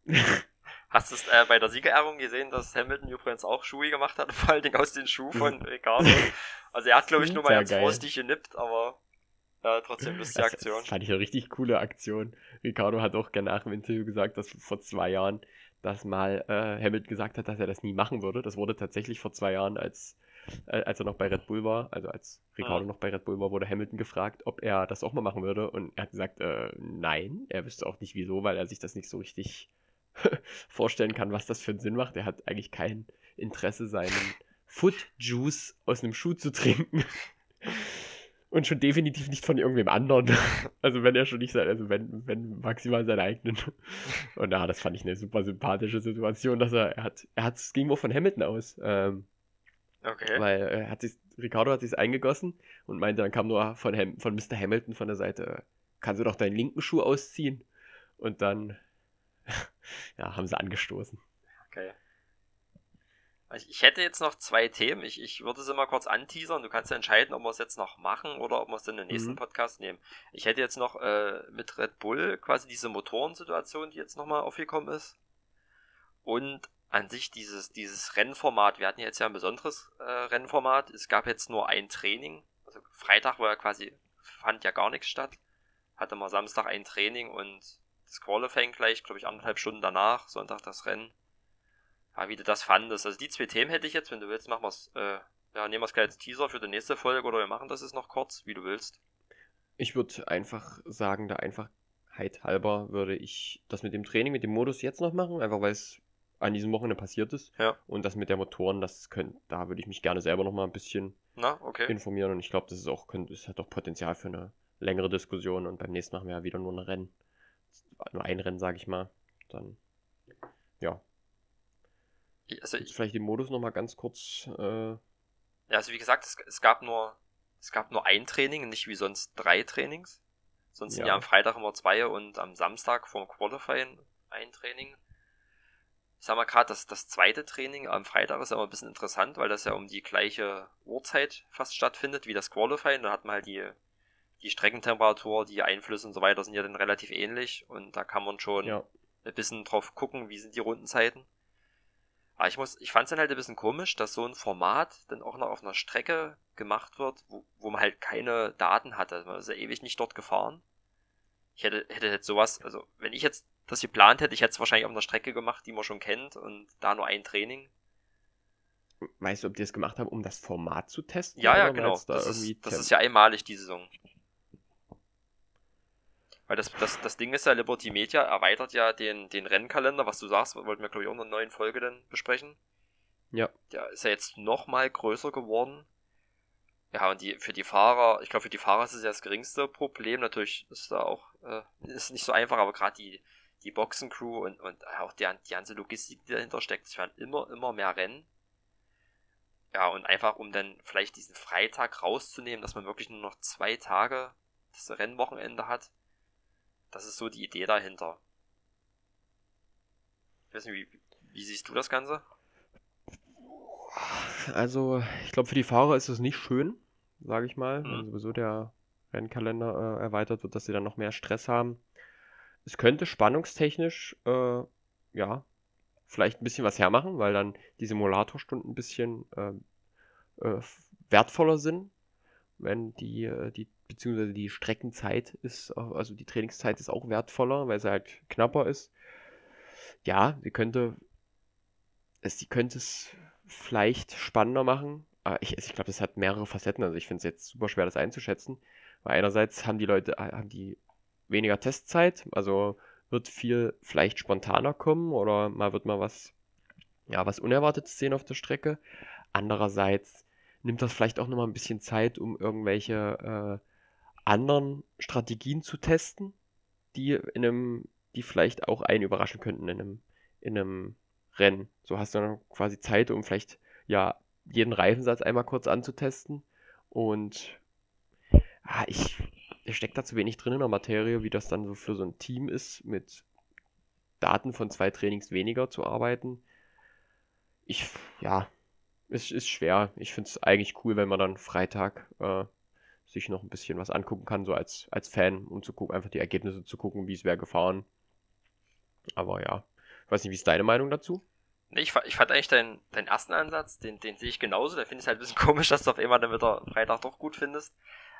Hast du es äh, bei der Siegerehrung gesehen, dass Hamilton übrigens auch Schuhe gemacht hat, vor allen Dingen aus den Schuhen von Ricardo? Also er hat, glaube ich, nur mal ganz vorsichtig genippt, aber ja, trotzdem lustige Aktion. Das fand ich eine richtig coole Aktion. Ricardo hat auch gerne nach dem Interview gesagt, dass vor zwei Jahren dass mal äh, Hamilton gesagt hat, dass er das nie machen würde. Das wurde tatsächlich vor zwei Jahren, als, äh, als er noch bei Red Bull war, also als Ricardo ja. noch bei Red Bull war, wurde Hamilton gefragt, ob er das auch mal machen würde. Und er hat gesagt, äh, nein, er wüsste auch nicht wieso, weil er sich das nicht so richtig vorstellen kann, was das für einen Sinn macht. Er hat eigentlich kein Interesse, seinen Foot Juice aus einem Schuh zu trinken. Und schon definitiv nicht von irgendwem anderen. Also wenn er schon nicht sein, also wenn, wenn maximal seinen eigenen. Und ja, das fand ich eine super sympathische Situation, dass er, er hat, er hat, es ging auch von Hamilton aus. Ähm, okay. Weil er hat sich, Ricardo hat sich eingegossen und meinte, dann kam nur von, Ham, von Mr. Hamilton von der Seite, kannst du doch deinen linken Schuh ausziehen? Und dann, ja, haben sie angestoßen. Okay. Also ich hätte jetzt noch zwei Themen. Ich, ich würde sie mal kurz anteasern. Du kannst ja entscheiden, ob wir es jetzt noch machen oder ob wir es dann in den nächsten mhm. Podcast nehmen. Ich hätte jetzt noch äh, mit Red Bull quasi diese Motorensituation, die jetzt nochmal aufgekommen ist. Und an sich dieses, dieses Rennformat. Wir hatten jetzt ja ein besonderes äh, Rennformat. Es gab jetzt nur ein Training. Also Freitag war ja quasi, fand ja gar nichts statt. Hatte mal Samstag ein Training und das Qualifying gleich, glaube ich, anderthalb Stunden danach. Sonntag das Rennen ja, wie du das fandest. Also die zwei Themen hätte ich jetzt, wenn du willst, machen wir es, äh, ja, nehmen wir es gleich als Teaser für die nächste Folge oder wir machen das jetzt noch kurz, wie du willst. Ich würde einfach sagen, der Einfachheit halber würde ich das mit dem Training, mit dem Modus jetzt noch machen, einfach weil es an diesem Wochenende passiert ist. Ja. Und das mit der Motoren, das können, da würde ich mich gerne selber noch mal ein bisschen Na, okay. informieren. Und ich glaube, das ist auch, könnte, das hat auch Potenzial für eine längere Diskussion. Und beim nächsten machen wir ja wieder nur ein Rennen. Nur ein Rennen, sage ich mal. Dann, ja, also ich, vielleicht den Modus nochmal ganz kurz. Äh... Ja, also wie gesagt, es, es, gab nur es gab nur ein Training, nicht wie sonst drei Trainings. Sonst ja. sind ja am Freitag immer zwei und am Samstag vor dem Qualifying ein Training. Ich sag mal gerade, das, das zweite Training am Freitag ist aber ein bisschen interessant, weil das ja um die gleiche Uhrzeit fast stattfindet wie das Qualifying. Da hat man halt die, die Streckentemperatur, die Einflüsse und so weiter sind ja dann relativ ähnlich und da kann man schon ja. ein bisschen drauf gucken, wie sind die Rundenzeiten. Aber ich muss, ich fand es dann halt ein bisschen komisch, dass so ein Format dann auch noch auf einer Strecke gemacht wird, wo, wo man halt keine Daten hatte. Man ist ja ewig nicht dort gefahren. Ich hätte, hätte jetzt sowas, also wenn ich jetzt das geplant hätte, ich hätte es wahrscheinlich auf einer Strecke gemacht, die man schon kennt und da nur ein Training. Weißt du, ob die es gemacht haben, um das Format zu testen? Ja, ja, genau. Da das, ist, das ist ja einmalig, die Saison. Weil das, das, das Ding ist ja, Liberty Media erweitert ja den, den Rennkalender, was du sagst, wollten wir glaube ich auch in einer neuen Folge dann besprechen. Ja. Der ist ja jetzt noch mal größer geworden. Ja, und die, für die Fahrer, ich glaube, für die Fahrer ist es ja das geringste Problem. Natürlich ist da auch, äh, ist nicht so einfach, aber gerade die, die Boxencrew und, und auch die, die ganze Logistik, die dahinter steckt, es werden immer, immer mehr Rennen. Ja, und einfach, um dann vielleicht diesen Freitag rauszunehmen, dass man wirklich nur noch zwei Tage das Rennwochenende hat, das ist so die Idee dahinter. Ich weiß nicht, wie, wie siehst du das Ganze? Also, ich glaube, für die Fahrer ist es nicht schön, sage ich mal, mhm. wenn sowieso der Rennkalender äh, erweitert wird, dass sie dann noch mehr Stress haben. Es könnte spannungstechnisch, äh, ja, vielleicht ein bisschen was hermachen, weil dann die Simulatorstunden ein bisschen äh, äh wertvoller sind, wenn die, äh, die beziehungsweise die Streckenzeit ist, also die Trainingszeit ist auch wertvoller, weil sie halt knapper ist. Ja, sie könnte, es, sie könnte es vielleicht spannender machen. Aber ich, ich glaube, das hat mehrere Facetten. Also ich finde es jetzt super schwer, das einzuschätzen. Weil einerseits haben die Leute, haben die weniger Testzeit, also wird viel vielleicht spontaner kommen oder mal wird mal was, ja, was Unerwartetes sehen auf der Strecke. Andererseits nimmt das vielleicht auch nochmal ein bisschen Zeit, um irgendwelche äh, anderen Strategien zu testen, die in einem, die vielleicht auch einen überraschen könnten in einem, in einem Rennen. So hast du dann quasi Zeit, um vielleicht ja jeden Reifensatz einmal kurz anzutesten. Und ah, ich, ich stecke da zu wenig drin in der Materie, wie das dann so für so ein Team ist, mit Daten von zwei Trainings weniger zu arbeiten. Ich, ja, es ist schwer. Ich finde es eigentlich cool, wenn man dann Freitag äh, sich noch ein bisschen was angucken kann, so als, als Fan, um zu gucken, einfach die Ergebnisse zu gucken, wie es wäre gefahren. Aber ja, ich weiß nicht, wie ist deine Meinung dazu? Ich, ich fand eigentlich deinen, deinen ersten Ansatz, den, den sehe ich genauso. Da finde ich es halt ein bisschen komisch, dass du auf einmal dann wieder Freitag doch gut findest.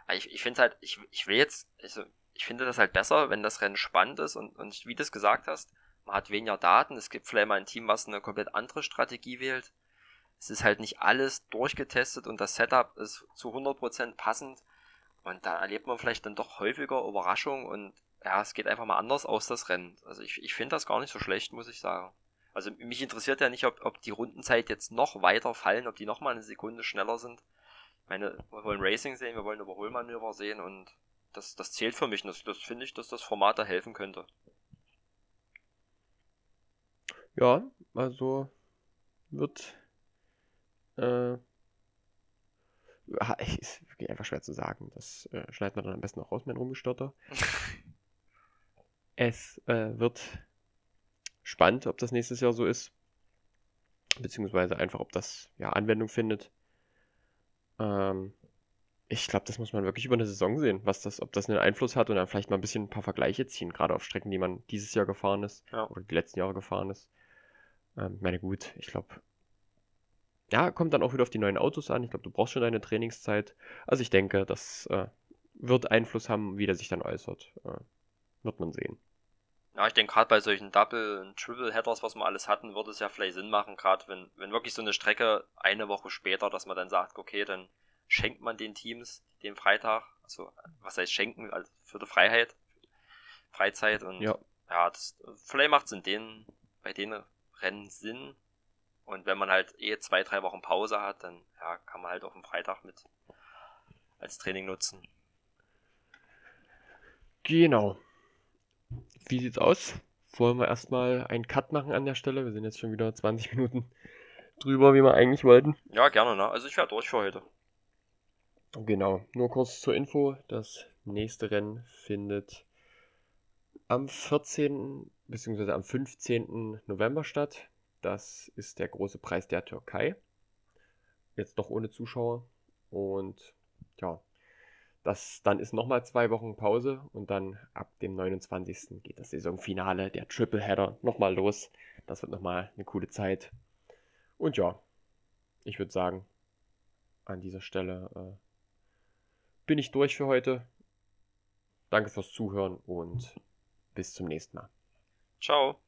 Aber ich, ich finde es halt, ich, ich will jetzt, also ich finde das halt besser, wenn das Rennen spannend ist und, und wie du es gesagt hast, man hat weniger Daten, es gibt vielleicht mal ein Team, was eine komplett andere Strategie wählt. Es ist halt nicht alles durchgetestet und das Setup ist zu 100% passend. Und da erlebt man vielleicht dann doch häufiger Überraschungen und ja, es geht einfach mal anders aus, das Rennen. Also ich, ich finde das gar nicht so schlecht, muss ich sagen. Also mich interessiert ja nicht, ob, ob die Rundenzeit jetzt noch weiter fallen, ob die noch mal eine Sekunde schneller sind. Ich meine, wir wollen Racing sehen, wir wollen Überholmanöver sehen und das, das zählt für mich. Das, das finde ich, dass das Format da helfen könnte. Ja, also wird äh, ist wirklich einfach schwer zu sagen. Das äh, schneidet man dann am besten auch raus, mein Rumgestotter. es äh, wird spannend, ob das nächstes Jahr so ist. Beziehungsweise einfach, ob das ja Anwendung findet. Ähm, ich glaube, das muss man wirklich über eine Saison sehen, was das, ob das einen Einfluss hat und dann vielleicht mal ein bisschen ein paar Vergleiche ziehen, gerade auf Strecken, die man dieses Jahr gefahren ist ja. oder die letzten Jahre gefahren ist. Ähm, meine gut, ich glaube, ja, kommt dann auch wieder auf die neuen Autos an. Ich glaube, du brauchst schon deine Trainingszeit. Also ich denke, das äh, wird Einfluss haben, wie der sich dann äußert. Äh, wird man sehen. Ja, ich denke gerade bei solchen Double- und Triple-Headers, was wir alles hatten, würde es ja vielleicht Sinn machen, gerade wenn, wenn wirklich so eine Strecke eine Woche später, dass man dann sagt, okay, dann schenkt man den Teams den Freitag, also was heißt schenken, also für die Freiheit, Freizeit und ja, ja das, vielleicht macht es in den, bei den Rennen Sinn. Und wenn man halt eh zwei, drei Wochen Pause hat, dann ja, kann man halt auf dem Freitag mit als Training nutzen. Genau. Wie sieht's aus? Wollen wir erstmal einen Cut machen an der Stelle? Wir sind jetzt schon wieder 20 Minuten drüber, wie wir eigentlich wollten. Ja, gerne, ne? Also ich wäre durch für heute. Genau. Nur kurz zur Info. Das nächste Rennen findet am 14. bzw. am 15. November statt. Das ist der große Preis der Türkei. Jetzt doch ohne Zuschauer. Und ja, das, dann ist nochmal zwei Wochen Pause und dann ab dem 29. geht das Saisonfinale, der Triple Header, nochmal los. Das wird nochmal eine coole Zeit. Und ja, ich würde sagen, an dieser Stelle äh, bin ich durch für heute. Danke fürs Zuhören und bis zum nächsten Mal. Ciao.